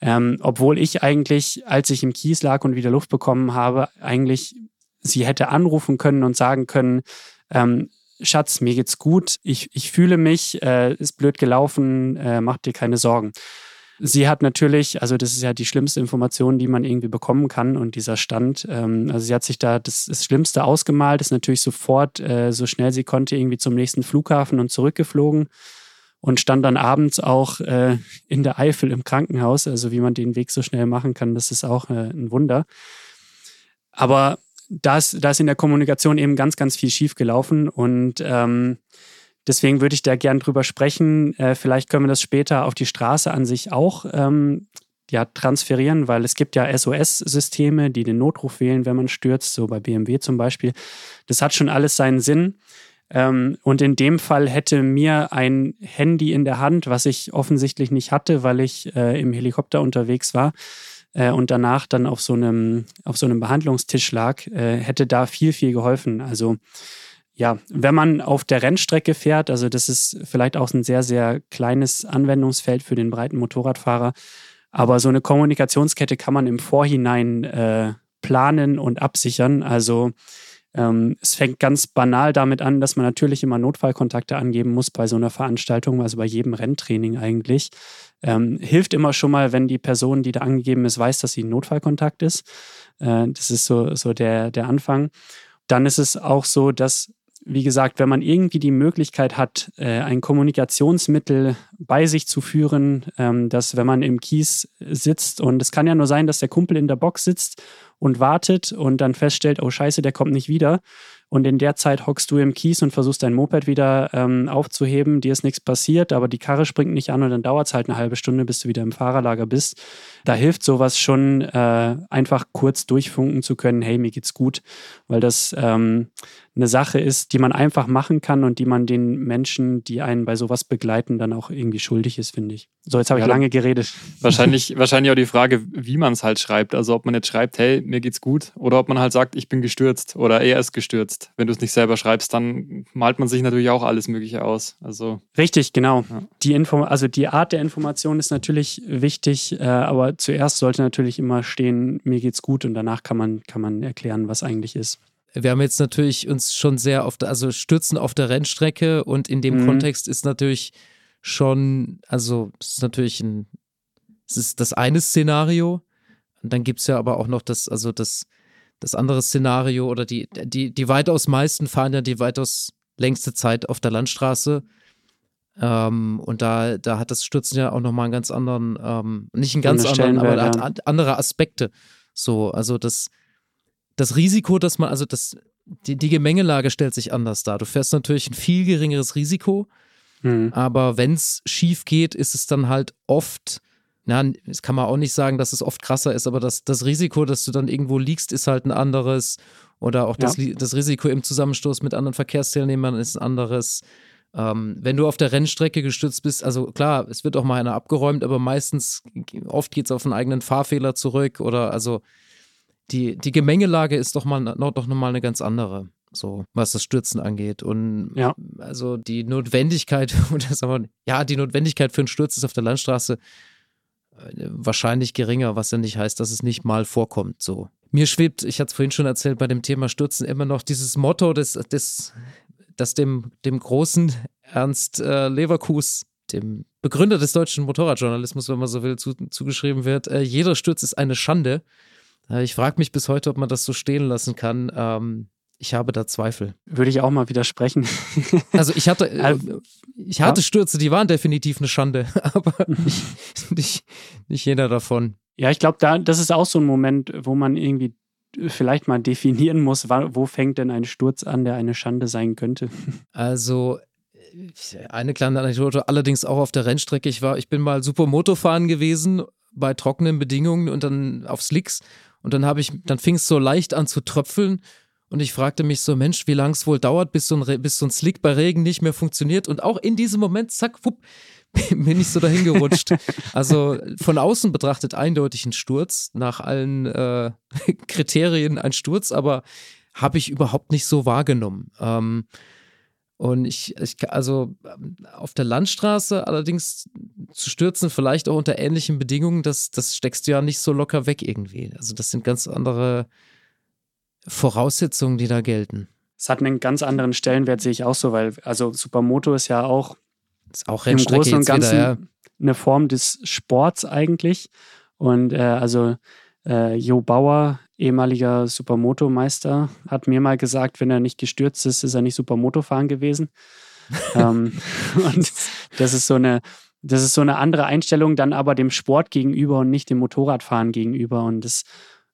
Ähm, obwohl ich eigentlich, als ich im Kies lag und wieder Luft bekommen habe, eigentlich sie hätte anrufen können und sagen können, ähm, Schatz, mir geht's gut, ich, ich fühle mich, äh, ist blöd gelaufen, äh, mach dir keine Sorgen. Sie hat natürlich, also das ist ja die schlimmste Information, die man irgendwie bekommen kann und dieser Stand, ähm, also sie hat sich da das, das Schlimmste ausgemalt, ist natürlich sofort, äh, so schnell sie konnte, irgendwie zum nächsten Flughafen und zurückgeflogen und stand dann abends auch äh, in der Eifel im Krankenhaus. Also wie man den Weg so schnell machen kann, das ist auch äh, ein Wunder. Aber da ist, da ist in der Kommunikation eben ganz, ganz viel schiefgelaufen und ähm, deswegen würde ich da gern drüber sprechen. Äh, vielleicht können wir das später auf die Straße an sich auch ähm, ja, transferieren, weil es gibt ja SOS-Systeme, die den Notruf wählen, wenn man stürzt, so bei BMW zum Beispiel. Das hat schon alles seinen Sinn. Ähm, und in dem Fall hätte mir ein Handy in der Hand, was ich offensichtlich nicht hatte, weil ich äh, im Helikopter unterwegs war äh, und danach dann auf so einem, auf so einem Behandlungstisch lag, äh, hätte da viel, viel geholfen. Also ja, wenn man auf der Rennstrecke fährt, also das ist vielleicht auch ein sehr, sehr kleines Anwendungsfeld für den breiten Motorradfahrer, aber so eine Kommunikationskette kann man im Vorhinein äh, planen und absichern. Also ähm, es fängt ganz banal damit an, dass man natürlich immer Notfallkontakte angeben muss bei so einer Veranstaltung, also bei jedem Renntraining eigentlich. Ähm, hilft immer schon mal, wenn die Person, die da angegeben ist, weiß, dass sie ein Notfallkontakt ist. Äh, das ist so, so der, der Anfang. Dann ist es auch so, dass wie gesagt, wenn man irgendwie die Möglichkeit hat, äh, ein Kommunikationsmittel bei sich zu führen, ähm, dass wenn man im Kies sitzt und es kann ja nur sein, dass der Kumpel in der Box sitzt und wartet und dann feststellt, oh scheiße, der kommt nicht wieder. Und in der Zeit hockst du im Kies und versuchst dein Moped wieder ähm, aufzuheben. Dir ist nichts passiert, aber die Karre springt nicht an und dann dauert es halt eine halbe Stunde, bis du wieder im Fahrerlager bist. Da hilft sowas schon, äh, einfach kurz durchfunken zu können, hey, mir geht's gut, weil das ähm, eine Sache ist, die man einfach machen kann und die man den Menschen, die einen bei sowas begleiten, dann auch irgendwie schuldig ist, finde ich. So, jetzt habe ich ja, lange geredet. <laughs> Wahrscheinlich, wahrscheinlich auch die Frage, wie man es halt schreibt. Also ob man jetzt schreibt, hey, mir geht's gut, oder ob man halt sagt, ich bin gestürzt oder er ist gestürzt. Wenn du es nicht selber schreibst, dann malt man sich natürlich auch alles Mögliche aus. Also richtig, genau. Ja. Die Info, also die Art der Information ist natürlich wichtig, äh, aber zuerst sollte natürlich immer stehen, mir geht's gut und danach kann man, kann man erklären, was eigentlich ist wir haben jetzt natürlich uns schon sehr auf, der, also stürzen auf der Rennstrecke und in dem mhm. Kontext ist natürlich schon, also es ist natürlich ein, es ist das eine Szenario. Und dann gibt es ja aber auch noch das, also das, das andere Szenario oder die, die, die weitaus meisten fahren ja die weitaus längste Zeit auf der Landstraße. Ähm, und da, da hat das Stürzen ja auch nochmal einen ganz anderen, ähm, nicht einen ganz anderen, aber hat andere Aspekte. So, also das, das Risiko, dass man, also das, die, die Gemengelage stellt sich anders dar. Du fährst natürlich ein viel geringeres Risiko, mhm. aber wenn es schief geht, ist es dann halt oft na, das kann man auch nicht sagen, dass es oft krasser ist, aber das, das Risiko, dass du dann irgendwo liegst, ist halt ein anderes. Oder auch das, ja. das Risiko im Zusammenstoß mit anderen Verkehrsteilnehmern ist ein anderes. Ähm, wenn du auf der Rennstrecke gestützt bist, also klar, es wird auch mal einer abgeräumt, aber meistens, oft geht es auf einen eigenen Fahrfehler zurück oder also die, die Gemengelage ist doch mal noch, doch nochmal eine ganz andere, so was das Stürzen angeht. Und ja. also die Notwendigkeit, <laughs> ja, die Notwendigkeit für einen Sturz ist auf der Landstraße äh, wahrscheinlich geringer, was ja nicht heißt, dass es nicht mal vorkommt. So. Mir schwebt, ich hatte es vorhin schon erzählt, bei dem Thema Stürzen immer noch dieses Motto des, des das dem, dem großen Ernst äh, Leverkus, dem Begründer des deutschen Motorradjournalismus, wenn man so will, zu, zugeschrieben wird. Äh, jeder Sturz ist eine Schande. Äh, ich frage mich bis heute, ob man das so stehen lassen kann. Ähm, ich habe da Zweifel. Würde ich auch mal widersprechen. <laughs> Also ich hatte, äh, ich hatte ja. Stürze, die waren definitiv eine Schande, <laughs> aber nicht, <laughs> nicht, nicht jeder davon. Ja, ich glaube, da, das ist auch so ein Moment, wo man irgendwie vielleicht mal definieren muss, wo fängt denn ein Sturz an, der eine Schande sein könnte? <laughs> Also eine kleine Anekdote, allerdings auch auf der Rennstrecke. Ich war, ich bin mal Supermoto fahren gewesen bei trockenen Bedingungen und dann auf Slicks und dann habe ich, dann fing es so leicht an zu tröpfeln und ich fragte mich so, Mensch, wie lang es wohl dauert, bis so, ein, bis so ein Slick bei Regen nicht mehr funktioniert und auch in diesem Moment, zack, wupp, <laughs> bin ich so dahin gerutscht. Also von außen betrachtet eindeutig ein Sturz, nach allen äh, <laughs> Kriterien ein Sturz, aber habe ich überhaupt nicht so wahrgenommen. Ähm, und ich, ich, also auf der Landstraße allerdings zu stürzen, vielleicht auch unter ähnlichen Bedingungen, das, das steckst du ja nicht so locker weg irgendwie. Also das sind ganz andere Voraussetzungen, die da gelten. Es hat einen ganz anderen Stellenwert, sehe ich auch so, weil also Supermoto ist ja auch ist auch Im Großen und Ganzen wieder, ja. eine Form des Sports eigentlich. Und äh, also äh, Jo Bauer, ehemaliger Supermoto-Meister, hat mir mal gesagt, wenn er nicht gestürzt ist, ist er nicht Supermoto fahren gewesen. <laughs> ähm, und das ist so eine, das ist so eine andere Einstellung dann aber dem Sport gegenüber und nicht dem Motorradfahren gegenüber. Und das,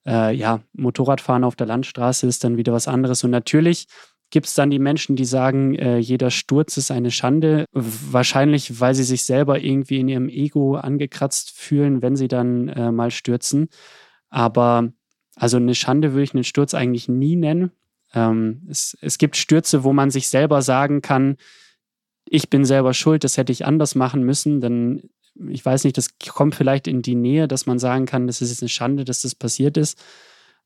äh, ja, Motorradfahren auf der Landstraße ist dann wieder was anderes. Und natürlich gibt es dann die Menschen, die sagen, äh, jeder Sturz ist eine Schande. Wahrscheinlich, weil sie sich selber irgendwie in ihrem Ego angekratzt fühlen, wenn sie dann äh, mal stürzen. Aber also eine Schande würde ich einen Sturz eigentlich nie nennen. Ähm, es, es gibt Stürze, wo man sich selber sagen kann, ich bin selber schuld, das hätte ich anders machen müssen. Dann, ich weiß nicht, das kommt vielleicht in die Nähe, dass man sagen kann, das ist eine Schande, dass das passiert ist.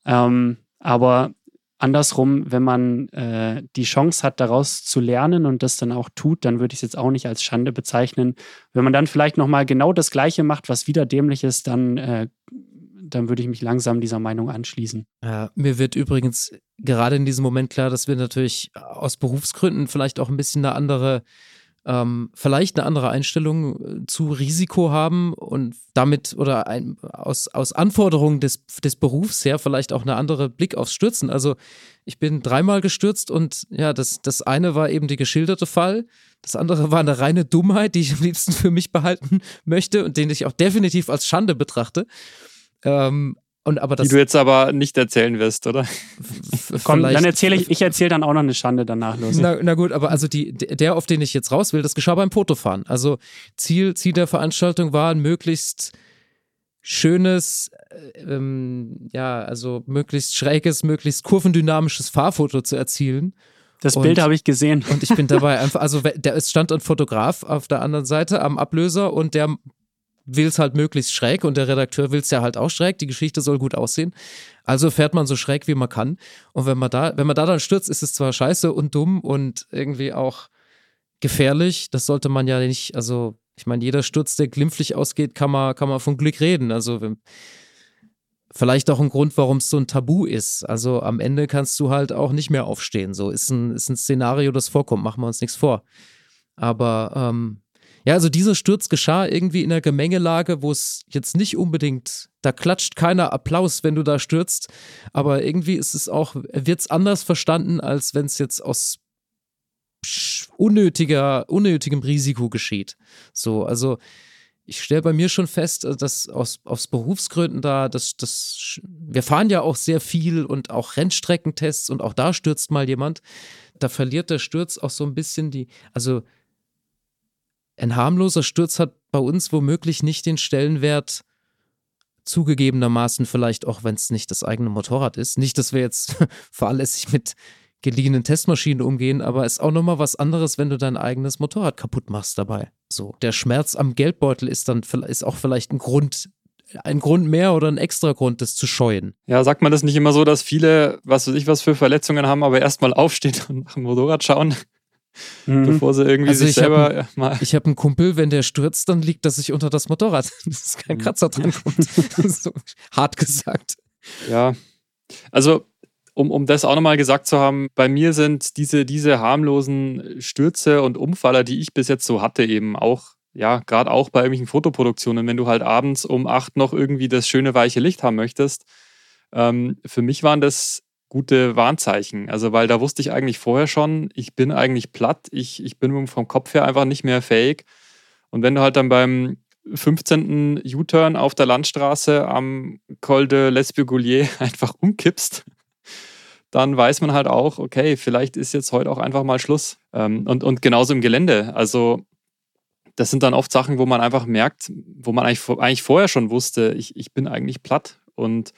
Ähm, aber andersrum, wenn man äh, die Chance hat, daraus zu lernen und das dann auch tut, dann würde ich es jetzt auch nicht als Schande bezeichnen. Wenn man dann vielleicht nochmal genau das Gleiche macht, was wieder dämlich ist, dann, äh, dann würde ich mich langsam dieser Meinung anschließen. Ja, mir wird übrigens gerade in diesem Moment klar, dass wir natürlich aus Berufsgründen vielleicht auch ein bisschen eine andere ähm, vielleicht eine andere Einstellung äh, zu Risiko haben und damit oder ein, aus, aus Anforderungen des, des Berufs her vielleicht auch eine andere Blick aufs Stürzen. Also ich bin dreimal gestürzt und ja, das, das eine war eben die geschilderte Fall. Das andere war eine reine Dummheit, die ich am liebsten für mich behalten möchte und den ich auch definitiv als Schande betrachte. Ähm, und aber das, die du jetzt aber nicht erzählen wirst, oder? <laughs> Komm, dann erzähle ich, ich erzähle dann auch noch eine Schande danach los. Na, na, gut, aber also die, der, auf den ich jetzt raus will, das geschah beim Fotofahren. Also Ziel, Ziel der Veranstaltung war ein möglichst schönes, äh, ähm, ja, also möglichst schräges, möglichst kurvendynamisches Fahrfoto zu erzielen. Das und, Bild habe ich gesehen. Und ich bin dabei <laughs> einfach, also der, es stand ein Fotograf auf der anderen Seite am Ablöser und der will es halt möglichst schräg und der Redakteur will es ja halt auch schräg. Die Geschichte soll gut aussehen. Also fährt man so schräg wie man kann. Und wenn man da, wenn man da dann stürzt, ist es zwar scheiße und dumm und irgendwie auch gefährlich. Das sollte man ja nicht, also ich meine, jeder Sturz, der glimpflich ausgeht, kann man, kann man von Glück reden. Also wenn, vielleicht auch ein Grund, warum es so ein Tabu ist. Also am Ende kannst du halt auch nicht mehr aufstehen. So ist ein, ist ein Szenario, das vorkommt. Machen wir uns nichts vor. Aber ähm, ja, also dieser Sturz geschah irgendwie in einer Gemengelage, wo es jetzt nicht unbedingt, da klatscht keiner Applaus, wenn du da stürzt, aber irgendwie ist es auch, wird es anders verstanden, als wenn es jetzt aus unnötiger, unnötigem Risiko geschieht. So, also ich stelle bei mir schon fest, äh, dass aus, aus Berufsgründen da, dass das, wir fahren ja auch sehr viel und auch Rennstreckentests und auch da stürzt mal jemand. Da verliert der Sturz auch so ein bisschen die, also ein harmloser Sturz hat bei uns womöglich nicht den Stellenwert, zugegebenermaßen vielleicht auch, wenn es nicht das eigene Motorrad ist. Nicht, dass wir jetzt <laughs> fahrlässig mit geliehenen Testmaschinen umgehen, aber es ist auch nochmal was anderes, wenn du dein eigenes Motorrad kaputt machst dabei. So, der Schmerz am Geldbeutel ist dann ist auch vielleicht ein Grund, ein Grund mehr oder ein extra Grund, das zu scheuen. Ja, sagt man das nicht immer so, dass viele, was weiß ich, was für Verletzungen haben, aber erstmal aufstehen <laughs> und nach dem Motorrad schauen? Mhm. Bevor sie irgendwie also sich selber hab, mal. Ich habe einen Kumpel, wenn der stürzt, dann liegt das sich unter das Motorrad. <laughs> Das ist kein Kratzer dran kommt. <laughs> <laughs> so hart gesagt. Ja. Also, um, um das auch nochmal gesagt zu haben, bei mir sind diese, diese harmlosen Stürze und Umfaller, die ich bis jetzt so hatte, eben auch ja, gerade auch bei irgendwelchen Fotoproduktionen, wenn du halt abends um acht noch irgendwie das schöne weiche Licht haben möchtest. Ähm, für mich waren das gute Warnzeichen. Also, weil da wusste ich eigentlich vorher schon, ich bin eigentlich platt, ich, ich bin vom Kopf her einfach nicht mehr fähig. Und wenn du halt dann beim 15. U-Turn auf der Landstraße am Col de l'Espigoulier <laughs> einfach umkippst, dann weiß man halt auch, okay, vielleicht ist jetzt heute auch einfach mal Schluss. Ähm, und, und genauso im Gelände. Also das sind dann oft Sachen, wo man einfach merkt, wo man eigentlich, eigentlich vorher schon wusste, ich, ich bin eigentlich platt und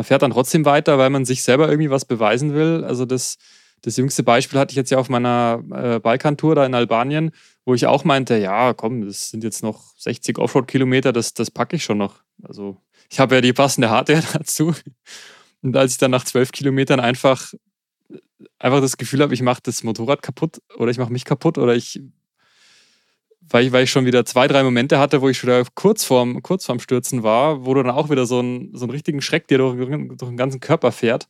man fährt dann trotzdem weiter, weil man sich selber irgendwie was beweisen will. Also das, das jüngste Beispiel hatte ich jetzt ja auf meiner äh, Balkantour da in Albanien, wo ich auch meinte, ja, komm, das sind jetzt noch 60 Offroad-Kilometer, das, das packe ich schon noch. Also ich habe ja die passende Hardware <laughs> dazu. Und als ich dann nach zwölf Kilometern einfach, einfach das Gefühl habe, ich mache das Motorrad kaputt oder ich mache mich kaputt oder ich weil ich, weil ich schon wieder zwei, drei Momente hatte, wo ich schon kurz vorm, kurz vorm Stürzen war, wo du dann auch wieder so einen, so einen richtigen Schreck dir durch, durch den ganzen Körper fährt.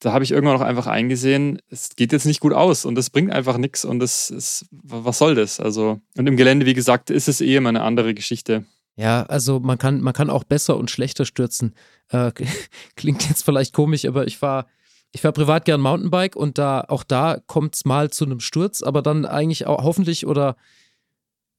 Da habe ich irgendwann auch einfach eingesehen, es geht jetzt nicht gut aus und es bringt einfach nichts und es ist, was soll das? Also, und im Gelände, wie gesagt, ist es eh immer eine andere Geschichte. Ja, also man kann, man kann auch besser und schlechter stürzen. Äh, <laughs> klingt jetzt vielleicht komisch, aber ich war, ich fahre privat gern Mountainbike und da, auch da kommt es mal zu einem Sturz, aber dann eigentlich auch hoffentlich oder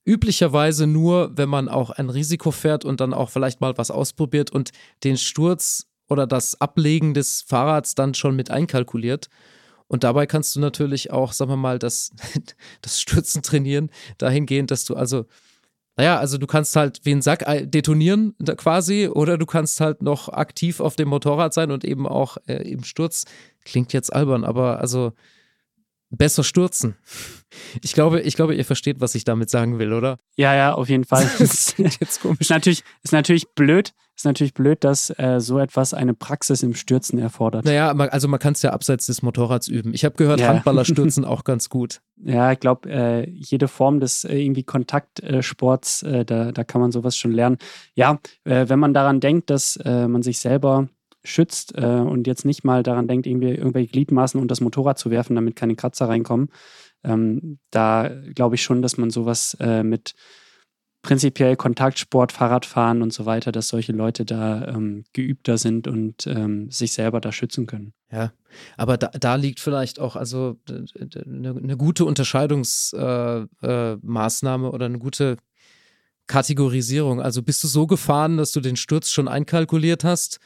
üblicherweise nur, wenn man auch ein Risiko fährt und dann auch vielleicht mal was ausprobiert und den Sturz oder das Ablegen des Fahrrads dann schon mit einkalkuliert. Und dabei kannst du natürlich auch, sagen wir mal, das, <laughs> das Stürzen trainieren, dahingehend, dass du also, naja, also du kannst halt wie ein Sack detonieren quasi oder du kannst halt noch aktiv auf dem Motorrad sein und eben auch äh, im Sturz. Klingt jetzt albern, aber also besser stürzen. Ich glaube, ich glaube, ihr versteht, was ich damit sagen will, oder? Ja, ja, auf jeden Fall. <laughs> das ist jetzt komisch. Ist natürlich, ist natürlich blöd, ist natürlich blöd, dass äh, so etwas eine Praxis im Stürzen erfordert. Naja, also man kann es ja abseits des Motorrads üben. Ich habe gehört, ja. Handballer <laughs> stürzen auch ganz gut. Ja, ich glaube, äh, jede Form des äh, irgendwie Kontaktsports, äh, da, da kann man sowas schon lernen. Ja, äh, wenn man daran denkt, dass äh, man sich selber schützt äh, und jetzt nicht mal daran denkt, irgendwie irgendwelche Gliedmaßen und das Motorrad zu werfen, damit keine Kratzer reinkommen, ähm, da glaube ich schon, dass man sowas äh, mit prinzipiell Kontaktsport, Fahrradfahren und so weiter, dass solche Leute da ähm, geübter sind und ähm, sich selber da schützen können. Ja, aber da, da liegt vielleicht auch also eine, eine gute Unterscheidungsmaßnahme äh, äh, oder eine gute Kategorisierung. Also bist du so gefahren, dass du den Sturz schon einkalkuliert hast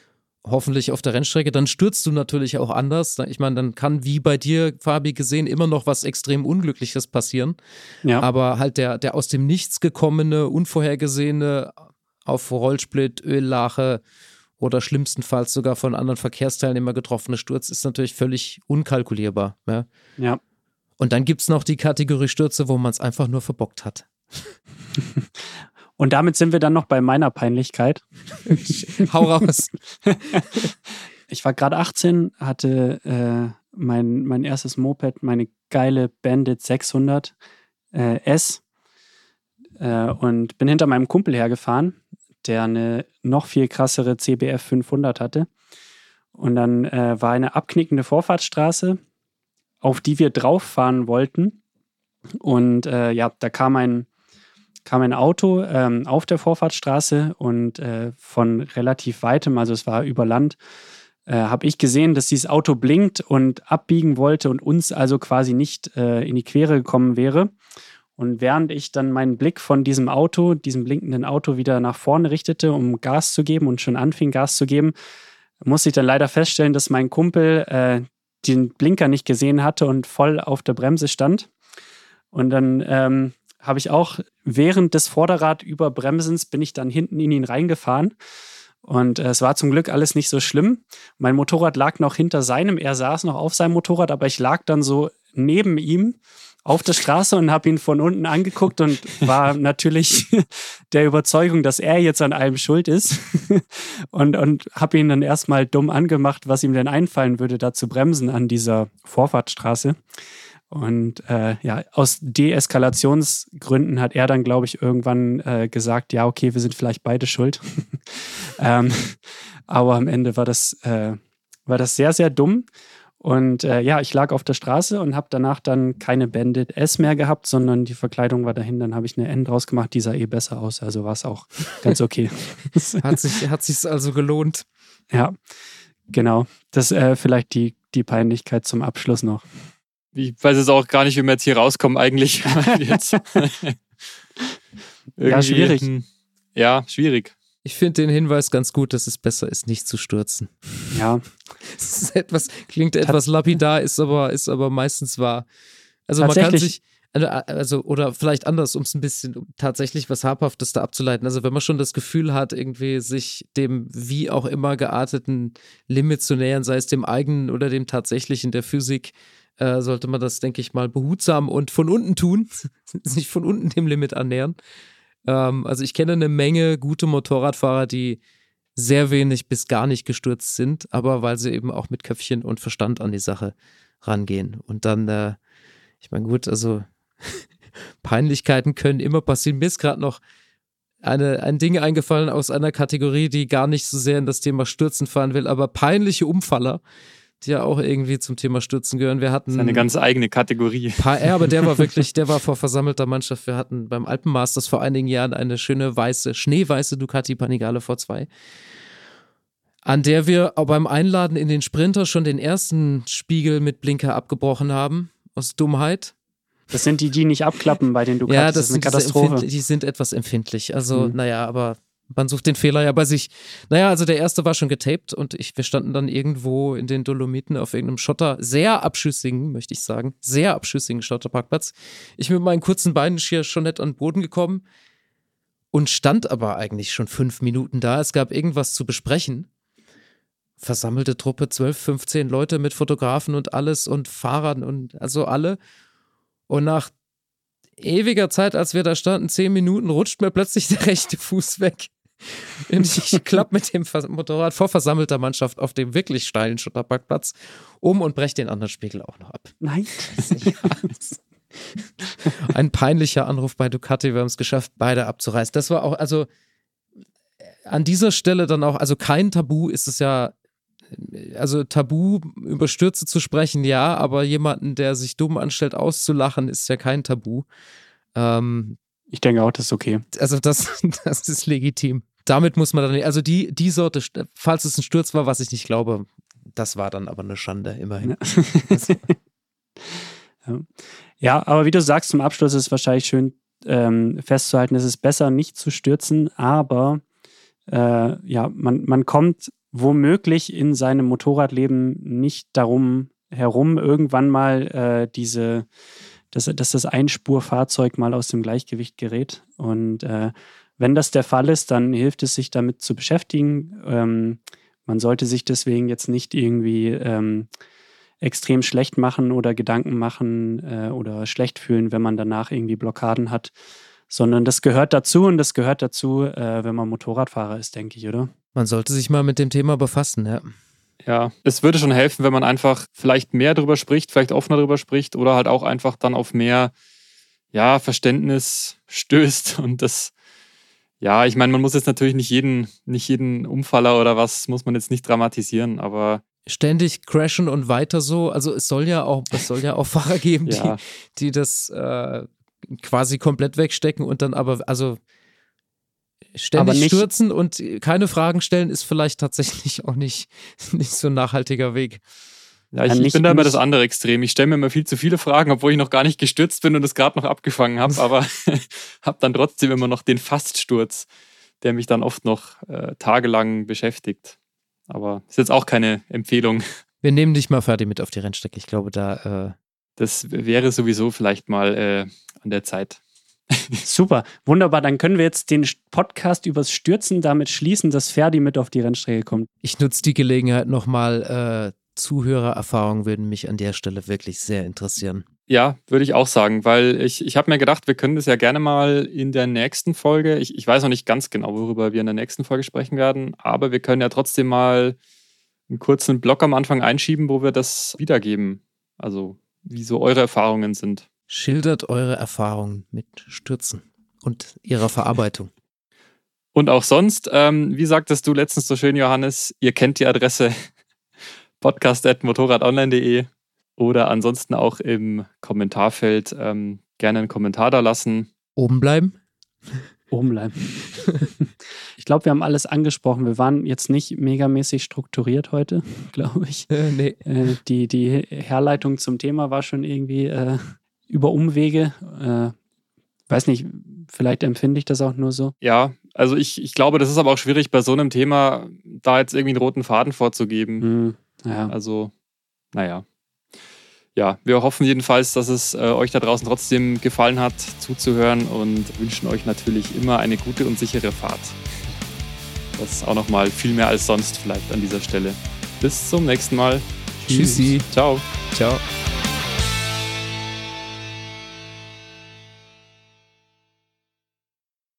hoffentlich auf der Rennstrecke, dann stürzt du natürlich auch anders. Ich meine, dann kann wie bei dir, Fabi, gesehen, immer noch was extrem Unglückliches passieren. Ja. Aber halt der, der aus dem Nichts gekommene, unvorhergesehene, auf Rollsplit, Öllache oder schlimmstenfalls sogar von anderen Verkehrsteilnehmern getroffene Sturz ist natürlich völlig unkalkulierbar. Ja. ja. Und dann gibt es noch die Kategorie Stürze, wo man es einfach nur verbockt hat. <laughs> Und damit sind wir dann noch bei meiner Peinlichkeit. <laughs> Hau raus. <laughs> ich war gerade 18, hatte äh, mein, mein erstes Moped, meine geile Bandit 600 äh, S äh, und bin hinter meinem Kumpel hergefahren, der eine noch viel krassere CBF 500 hatte. Und dann äh, war eine abknickende Vorfahrtsstraße, auf die wir drauf fahren wollten. Und äh, ja, da kam ein kam ein Auto ähm, auf der Vorfahrtsstraße und äh, von relativ weitem, also es war über Land, äh, habe ich gesehen, dass dieses Auto blinkt und abbiegen wollte und uns also quasi nicht äh, in die Quere gekommen wäre. Und während ich dann meinen Blick von diesem Auto, diesem blinkenden Auto wieder nach vorne richtete, um Gas zu geben und schon anfing Gas zu geben, musste ich dann leider feststellen, dass mein Kumpel äh, den Blinker nicht gesehen hatte und voll auf der Bremse stand. Und dann ähm, habe ich auch während des Vorderradüberbremsens bin ich dann hinten in ihn reingefahren. Und äh, es war zum Glück alles nicht so schlimm. Mein Motorrad lag noch hinter seinem, er saß noch auf seinem Motorrad, aber ich lag dann so neben ihm auf der Straße und habe ihn von unten angeguckt und war <laughs> natürlich <laughs> der Überzeugung, dass er jetzt an allem schuld ist <laughs> und, und habe ihn dann erstmal dumm angemacht, was ihm denn einfallen würde, da zu bremsen an dieser Vorfahrtsstraße. Und äh, ja, aus Deeskalationsgründen hat er dann, glaube ich, irgendwann äh, gesagt, ja, okay, wir sind vielleicht beide schuld. <laughs> ähm, aber am Ende war das, äh, war das sehr, sehr dumm. Und äh, ja, ich lag auf der Straße und habe danach dann keine Bandit S mehr gehabt, sondern die Verkleidung war dahin. Dann habe ich eine N draus gemacht, die sah eh besser aus. Also war es auch ganz okay. <laughs> hat sich hat sich's also gelohnt. Ja, genau. Das äh, vielleicht die, die Peinlichkeit zum Abschluss noch. Ich weiß jetzt auch gar nicht, wie wir jetzt hier rauskommen eigentlich. <laughs> <laughs> <laughs> ja, schwierig. Ja, schwierig. Ich finde den Hinweis ganz gut, dass es besser ist, nicht zu stürzen. Ja. Es ist etwas, klingt etwas lapidar, ist aber, ist aber meistens wahr. Also man kann sich, also, also oder vielleicht anders, um es ein bisschen um tatsächlich was Habhaftes da abzuleiten. Also wenn man schon das Gefühl hat, irgendwie sich dem wie auch immer gearteten Limit zu nähern, sei es dem eigenen oder dem tatsächlichen der Physik, äh, sollte man das, denke ich mal, behutsam und von unten tun, <laughs> sich von unten dem Limit annähern. Ähm, also ich kenne eine Menge gute Motorradfahrer, die sehr wenig bis gar nicht gestürzt sind, aber weil sie eben auch mit Köpfchen und Verstand an die Sache rangehen. Und dann, äh, ich meine, gut, also <laughs> Peinlichkeiten können immer passieren. Mir ist gerade noch eine, ein Ding eingefallen aus einer Kategorie, die gar nicht so sehr in das Thema Stürzen fahren will, aber peinliche Umfaller die ja auch irgendwie zum Thema Stürzen gehören. Wir hatten. Seine ganz eigene Kategorie. Paar, ja, aber der war <laughs> wirklich, der war vor versammelter Mannschaft. Wir hatten beim Alpenmasters vor einigen Jahren eine schöne weiße, schneeweiße Ducati Panigale V2, an der wir beim Einladen in den Sprinter schon den ersten Spiegel mit Blinker abgebrochen haben. Aus Dummheit. Das sind die, die nicht abklappen bei den Ducatis. Ja, das, das ist eine Katastrophe. Die sind etwas empfindlich. Also, mhm. naja, aber man sucht den Fehler ja bei sich. Naja, also der erste war schon getaped und ich, wir standen dann irgendwo in den Dolomiten auf irgendeinem Schotter, sehr abschüssigen, möchte ich sagen, sehr abschüssigen Schotterparkplatz. Ich mit meinen kurzen Beinen schier schon nicht an den Boden gekommen und stand aber eigentlich schon fünf Minuten da. Es gab irgendwas zu besprechen. Versammelte Truppe, 12, 15 Leute mit Fotografen und alles und Fahrern und also alle. Und nach ewiger Zeit, als wir da standen, zehn Minuten, rutscht mir plötzlich <laughs> der rechte Fuß weg. <laughs> Ich klappe mit dem Motorrad vor versammelter Mannschaft auf dem wirklich steilen Schotterparkplatz um und breche den anderen Spiegel auch noch ab. Nein. Ein peinlicher Anruf bei Ducati. Wir haben es geschafft, beide abzureißen. Das war auch, also an dieser Stelle dann auch, also kein Tabu ist es ja, also Tabu über Stürze zu sprechen, ja, aber jemanden, der sich dumm anstellt, auszulachen, ist ja kein Tabu. Ähm, ich denke auch, das ist okay. Also das, <laughs> das ist legitim damit muss man dann, also die, die Sorte, falls es ein Sturz war, was ich nicht glaube, das war dann aber eine Schande, immerhin. <laughs> ja. ja, aber wie du sagst, zum Abschluss ist es wahrscheinlich schön ähm, festzuhalten, es ist besser, nicht zu stürzen, aber äh, ja, man, man kommt womöglich in seinem Motorradleben nicht darum herum, irgendwann mal äh, diese, dass, dass das Einspurfahrzeug mal aus dem Gleichgewicht gerät. Und äh, wenn das der Fall ist, dann hilft es sich damit zu beschäftigen. Ähm, man sollte sich deswegen jetzt nicht irgendwie ähm, extrem schlecht machen oder Gedanken machen äh, oder schlecht fühlen, wenn man danach irgendwie Blockaden hat, sondern das gehört dazu und das gehört dazu, äh, wenn man Motorradfahrer ist, denke ich, oder? Man sollte sich mal mit dem Thema befassen, ja. Ja, es würde schon helfen, wenn man einfach vielleicht mehr darüber spricht, vielleicht offener darüber spricht oder halt auch einfach dann auf mehr ja, Verständnis stößt und das ja, ich meine, man muss jetzt natürlich nicht jeden, nicht jeden Umfaller oder was, muss man jetzt nicht dramatisieren, aber. Ständig crashen und weiter so. Also es soll ja auch, es soll ja auch <laughs> Fahrer geben, ja. die, die das äh, quasi komplett wegstecken und dann aber, also ständig stürzen und keine Fragen stellen, ist vielleicht tatsächlich auch nicht, <laughs> nicht so ein nachhaltiger Weg. Ja, ich, ich bin da immer das andere Extrem. Ich stelle mir immer viel zu viele Fragen, obwohl ich noch gar nicht gestürzt bin und es gerade noch abgefangen habe, <laughs> aber <laughs> habe dann trotzdem immer noch den Faststurz, der mich dann oft noch äh, tagelang beschäftigt. Aber ist jetzt auch keine Empfehlung. <laughs> Wir nehmen dich mal fertig mit auf die Rennstrecke. Ich glaube, da. Äh das wäre sowieso vielleicht mal äh, an der Zeit. Super, wunderbar. Dann können wir jetzt den Podcast übers Stürzen damit schließen, dass Ferdi mit auf die Rennstrecke kommt. Ich nutze die Gelegenheit nochmal. Zuhörererfahrungen würden mich an der Stelle wirklich sehr interessieren. Ja, würde ich auch sagen, weil ich, ich habe mir gedacht, wir können das ja gerne mal in der nächsten Folge, ich, ich weiß noch nicht ganz genau, worüber wir in der nächsten Folge sprechen werden, aber wir können ja trotzdem mal einen kurzen Block am Anfang einschieben, wo wir das wiedergeben. Also, wie so eure Erfahrungen sind. Schildert eure Erfahrungen mit Stürzen und ihrer Verarbeitung. <laughs> Und auch sonst, ähm, wie sagtest du letztens so schön, Johannes, ihr kennt die Adresse podcast.motorradonline.de oder ansonsten auch im Kommentarfeld ähm, gerne einen Kommentar da lassen. Oben bleiben? Oben bleiben. <laughs> ich glaube, wir haben alles angesprochen. Wir waren jetzt nicht megamäßig strukturiert heute, <laughs> glaube ich. Äh, nee. Äh, die, die Herleitung zum Thema war schon irgendwie äh, über Umwege. Äh, weiß nicht, vielleicht empfinde ich das auch nur so. Ja, also ich, ich glaube, das ist aber auch schwierig bei so einem Thema, da jetzt irgendwie einen roten Faden vorzugeben. Mhm. Ja. Also, naja. Ja, wir hoffen jedenfalls, dass es äh, euch da draußen trotzdem gefallen hat, zuzuhören und wünschen euch natürlich immer eine gute und sichere Fahrt. Das auch nochmal viel mehr als sonst vielleicht an dieser Stelle. Bis zum nächsten Mal. Tschüssi. Ciao. Ciao.